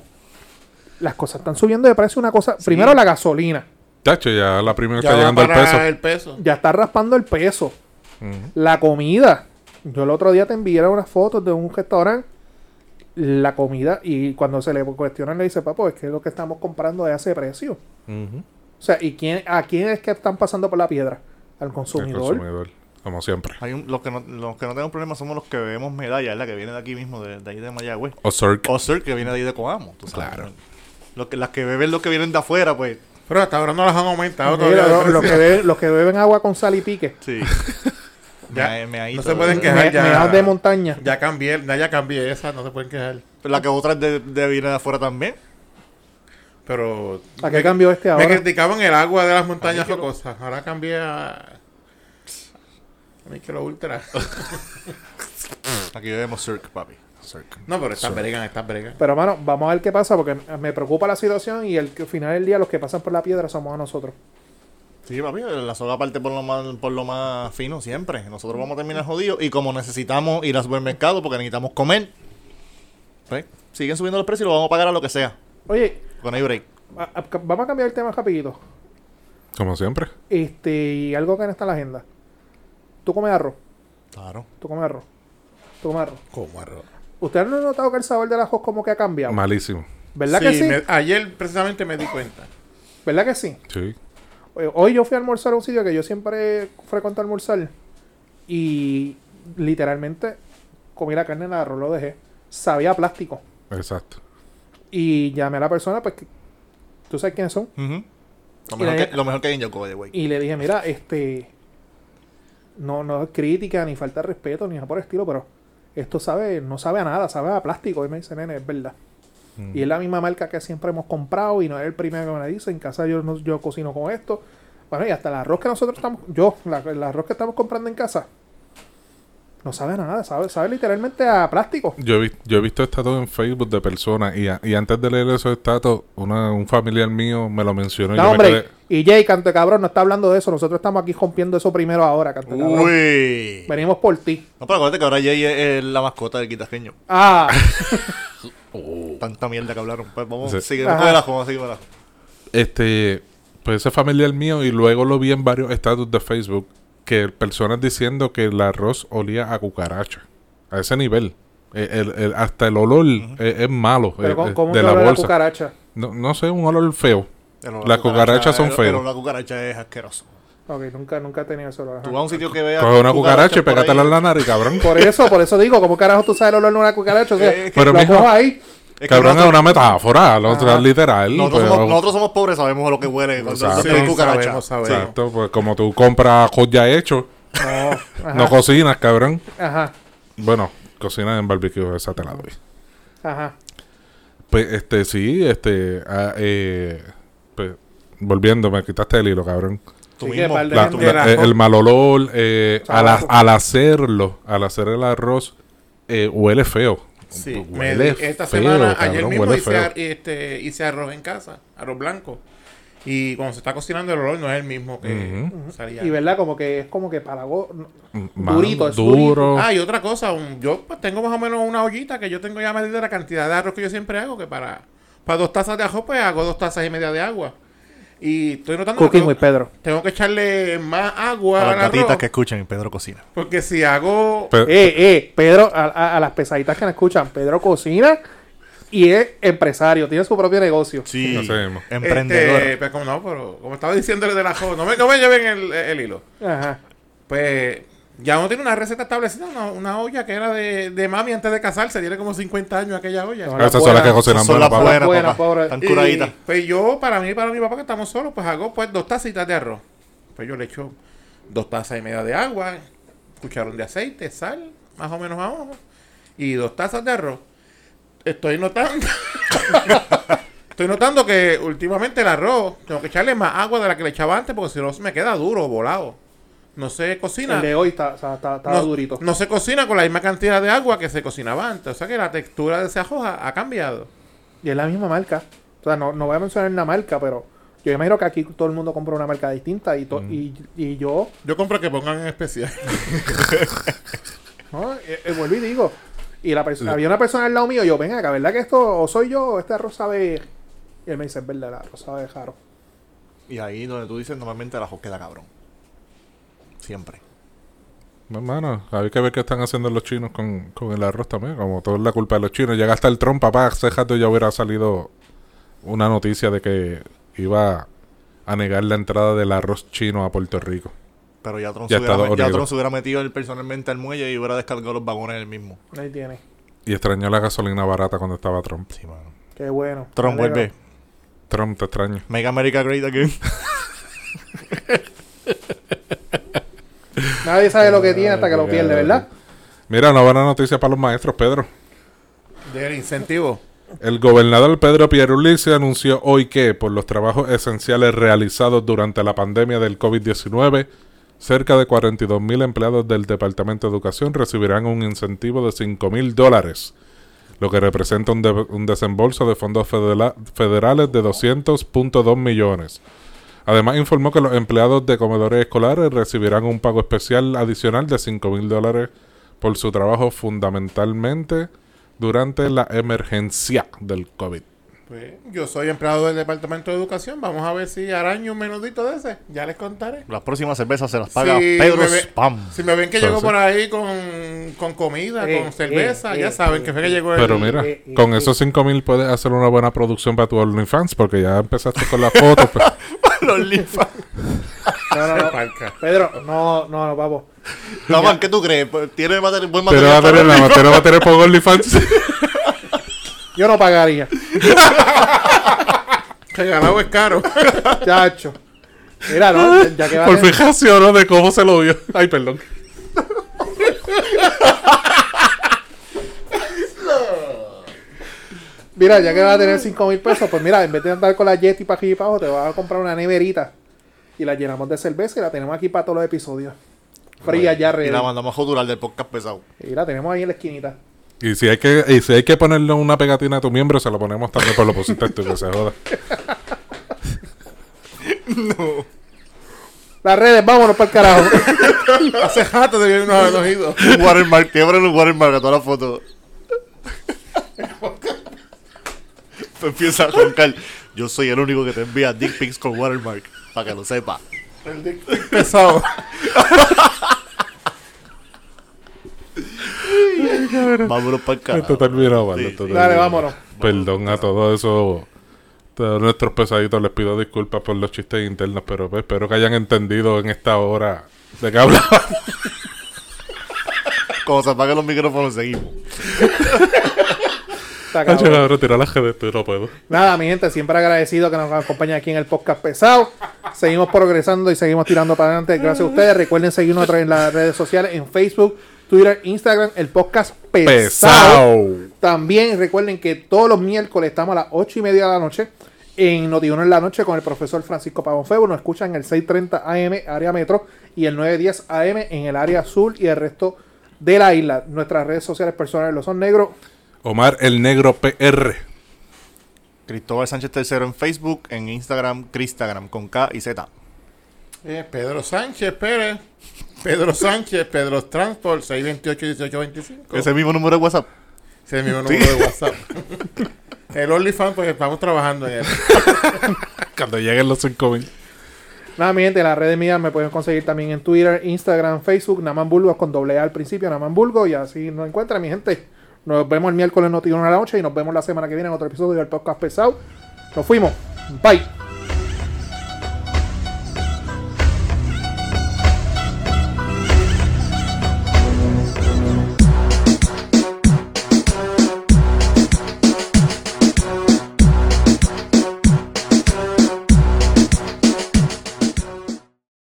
las cosas están subiendo de precio. Una cosa, primero la gasolina, Chacho, ya la primera Ya está llegando al para peso. el peso. ya está raspando el peso. La comida. Yo el otro día te envié unas fotos de un restaurante. La comida, y cuando se le cuestionan, le dice, papo, es que lo que estamos comprando es a ese precio. O sea, ¿y quién, a quién es que están pasando por la piedra? Al El consumidor. como siempre. Hay un- los, que no, los que no tenemos problemas somos los que bebemos medalla, es la que viene de aquí mismo, de, de ahí de Mayagüez. O Cirque. O Sir, que viene de ahí de Coamo. tú sabes. Claro. Los que, las que beben los que vienen de afuera, pues. Pero hasta ahora no las han aumentado Mira, todavía. los, que beben, los que beben agua con sal y pique. Sí. Ya, Me- me ahí no todo. se pueden Me- quejar ya. de montaña. Ya cambié, ya, ya cambié esa, no se pueden quejar. Pero la que otra es de, de viene de afuera también. Pero ¿A qué cambió este me ahora? criticaban el agua de las montañas lo- rocosas. Ahora cambié a. A mí que lo ultra. Aquí bebemos Cirque, papi. Cirque. No, pero estas bregan, estas bregan. Pero, mano, vamos a ver qué pasa porque me preocupa la situación y el que- al final del día los que pasan por la piedra somos a nosotros. Sí, papi, la soga parte por lo más, por lo más fino siempre. Nosotros vamos a terminar jodidos y como necesitamos ir al supermercado porque necesitamos comer, pues siguen subiendo los precios y lo vamos a pagar a lo que sea. Oye, no hay break. a- a- vamos a cambiar el tema rapidito. Como siempre. Este, y algo que no está en la agenda. ¿Tú comes arroz? Claro. ¿Tú comes arroz? ¿Tú comes arroz? ¿Cómo arroz? ¿Ustedes no han notado que el sabor del ajo como que ha cambiado? Malísimo. ¿Verdad que sí? me- ayer precisamente me di cuenta. ¿Verdad que sí? Sí. Eh, Hoy yo fui a almorzar a un sitio que yo siempre frecuento almorzar y literalmente comí la carne en el arroz, lo dejé. Sabía a plástico. Exacto. Y llamé a la persona, pues, ¿tú sabes quiénes son? Ujú. Lo, mejor la- que, lo mejor que hay en by the way. Y le dije, mira, este. No, no es crítica, ni falta de respeto, ni nada por el estilo, pero esto sabe, no sabe a nada, sabe a plástico. Y me dice, nene, es verdad. Mm. Y es la misma marca que siempre hemos comprado y no es el primero que me dice. En casa yo, no- yo cocino con esto. Bueno, y hasta el arroz que nosotros estamos, yo, la- el arroz que estamos comprando en casa, no sabe a nada, sabe, sabe literalmente a plástico. Yo he, vi- yo he visto estatus en Facebook de personas y, a- y antes de leer esos estatus, una- un familiar mío me lo mencionó y No, hombre, quedé... y Jay, canto de cabrón, no está hablando de eso. Nosotros estamos aquí rompiendo eso primero ahora, canto de cabrón. Uy. Venimos por ti. No, pero acuérdate que ahora Jay es, es la mascota del quitajeño. Ah, Tanta mierda que hablaron. Pues vamos, Sí. sigue ajo, vamos a ajo. Este, pues ese familiar mío y luego lo vi en varios estatus de Facebook que personas diciendo que el arroz olía a cucaracha. A ese nivel. El- el- hasta el olor es, es malo pero eh, ¿cómo, eh, cómo de la bolsa. cucaracha? No, no sé, un olor feo. Las cucarachas son feas. Pero la cucaracha es asqueroso. Ok, nunca, nunca he tenido eso. ajá. Tú vas a un sitio que veas. Coge una cucaracha y pégatela en la nariz, cabrón. Por eso, por eso digo, ¿cómo carajo tú sabes el olor de una cucaracha? O sea, Eh, es que- Pero lo cojo ahí. Es que cabrón, es una metáfora, es literal. Nosotros, pero- somos, nosotros somos pobres, sabemos lo que huele cuando Exacto. hay Sí, cucaracha. sabemos, sabemos. Exacto, pues como tú compras hot ya hecho, no cocinas, cabrón. ajá, Bueno, cocinas en barbecue, esa te la doy. ajá. Pues, este, sí, este, ah, eh, pues, volviendo, me quitaste el hilo, cabrón. Tú Sí, que mismo. par de La- gente- la- eh, el mal olor, eh, al, hacerlo, al hacer el arroz, eh, huele feo. Sí, me huele di- esta feo, semana, ayer mismo huele hice, feo. ar- este, hice arroz en casa, arroz blanco. Y cuando se está cocinando el olor no es el mismo que salía. Y verdad, como que es como que palago. Mm, man, Durito, es duro. Ah, y otra cosa, un- yo pues, tengo más o menos una ollita que yo tengo ya medida la cantidad de arroz que yo siempre hago, que para, para dos tazas de arroz pues hago dos tazas y media de agua. Y estoy notando que Cooking tengo, with Pedro. tengo que echarle más agua al las gatitas que escuchan, Pedro cocina. porque si hago... Eh, eh, Pedro, a, a- a las pesaditas que nos escuchan, Pedro cocina y es empresario, tiene su propio negocio. Sí. Así mismo. Emprendedor. Este, pues como no, pero como estaba diciéndole del arroz, no me, no me lleven el, el hilo. Ajá. Pues ya uno tiene una receta establecida, una, una olla que era de, de mami antes de casarse, tiene como 50 años aquella olla. No, Esas son las que cocinan Son bueno, las buenas, Buena, papá. pobre. Están curaditas. pues yo, para mí y para mi papá que estamos solos, pues hago pues dos tacitas de arroz. Pues yo le echo dos tazas y media de agua, cucharón de aceite, sal, más o menos a ojo, y dos tazas de arroz. Estoy notando. Estoy notando que últimamente el arroz tengo que echarle más agua de la que le echaba antes porque si no me queda duro, volado. No se cocina. El de hoy está, está, está- no, durito. no se cocina con la misma cantidad de agua que se cocinaba antes. O sea que la textura de ese arroz ha, cambiado. Y es la misma marca. O sea, no, no voy a mencionar una marca, pero yo imagino que aquí todo el mundo compra una marca distinta y, to- Mm. y, y yo, Yo compro que pongan en especial. ¿no? Eh, eh, vuelvo y digo. Y la perso- había una persona al lado mío, yo, venga acá, ¿verdad que esto o soy yo o este arroz sabe Y él me dice, es verdad, el arroz sabe jaro. Y ahí donde tú dices, normalmente el ajo queda cabrón. Siempre. Hermano, hay que ver qué están haciendo los chinos con, con el arroz también. Como todo es la culpa de los chinos. Llega hasta el Trump, papá. Hace rato ya hubiera salido una noticia de que iba a negar la entrada del arroz chino a Puerto Rico. Pero ya Trump, Ya se, hubiera, ya. Trump se hubiera metido él personalmente al muelle y hubiera descargado los vagones él mismo. Ahí tiene. Y extrañó la gasolina barata cuando estaba Trump. Sí, mano. Qué bueno. Trump vuelve. Trump, te extraño. Make America Great Again. Nadie sabe lo que tiene hasta que lo pierde, ¿verdad? Mira, una buena noticia para los maestros, Pedro. Del incentivo. El gobernador Pedro Pierluisi anunció hoy que, por los trabajos esenciales realizados durante la pandemia del COVID-19, cerca de 42 mil empleados del Departamento de Educación recibirán un incentivo de 5 mil dólares, lo que representa un, de- un desembolso de fondos federa- federales de 200.2 millones. Además, informó que los empleados de comedores escolares recibirán un pago especial adicional de 5 mil dólares por su trabajo fundamentalmente durante la emergencia del COVID. Pues, yo soy empleado del Departamento de Educación. Vamos a ver si araño un menudito de ese. Ya les contaré. Las próximas cervezas se las paga Si Pedro me ve- Spam. Si me ven que Entonces- llego por ahí con, con comida, Eh, con cerveza, eh, ya eh, saben eh, que fue que llegó el... Pero mira, eh, eh, con eh. esos 5 mil puedes hacer una buena producción para tu OnlyFans porque ya empezaste con la foto. pues. Los linfas. No, no, no. Pedro, no, no, no, papo. No, man, ¿qué tú crees? Pues, ¿Tiene materi- buen Pero material? va a tener nada, pero va a tener por OnlyFans. Yo no pagaría. Regalado es caro. Chacho. Mira, no, ya que va a por tener- fijación, ¿no? De cómo se lo vio. Ay, perdón. Mira, ya que vas a tener 5 mil pesos, pues mira, en vez de andar con la Yeti para aquí y para abajo, te vas a comprar una neverita y la llenamos de cerveza y la tenemos aquí para todos los episodios. Fría ya, Y ready. la mandamos a jodular del podcast pesado. Y la tenemos ahí en la esquinita. Y si hay que, y si hay que ponerle una pegatina a tu miembro, se lo ponemos también por lo pusiste tú, que se joda. Las redes, vámonos para el carajo. Hace jato de que no habernos ido. Un watermark, quebra un watermark a toda la foto. Empieza a roncar. Yo soy el único que te envía dick pics con watermark. Para que lo sepa. El dick pic pesado. Vámonos para el Esto terminó mal. Sí, esto sí. Dale, vámonos. Perdón a todos esos. Todos nuestros pesaditos les pido disculpas por los chistes internos, pero pues, espero que hayan entendido en esta hora de qué hablaba. Cuando se apaguen los micrófonos, seguimos. Está cabrón. cabrón, tira la gente, no puedo. Nada, mi gente, siempre agradecido que nos acompañen aquí en el podcast pesado. Seguimos progresando y seguimos tirando para adelante. Gracias a ustedes. Recuerden seguirnos en las redes sociales, en Facebook, Twitter, Instagram, el podcast pesado. Pesado. También recuerden que todos los miércoles estamos a las 8 y media de la noche en Notiuno en la noche con el profesor Francisco Pavón Febo. Nos escuchan en el 630 AM área metro y el 910 AM en el área azul y el resto de la isla. Nuestras redes sociales personales lo son negros. Omar el Negro PR. Cristóbal Sánchez III en Facebook, en Instagram, Cristagram con K y Z. Eh, Pedro Sánchez Pérez. Pedro Sánchez, Pedro Transport, 628-1825. Ese mismo número de WhatsApp. Ese es mi mismo número de WhatsApp. El OnlyFans, pues estamos trabajando en él. Cuando lleguen los 5000. Nada, mi gente, las redes mías me pueden conseguir también en Twitter, Instagram, Facebook, Naman Burgos con doble A al principio, Naman Burgos, y así nos encuentran, mi gente. Nos vemos el miércoles en Notiuno a la noche y nos vemos la semana que viene en otro episodio del podcast pesado. Nos fuimos. Bye.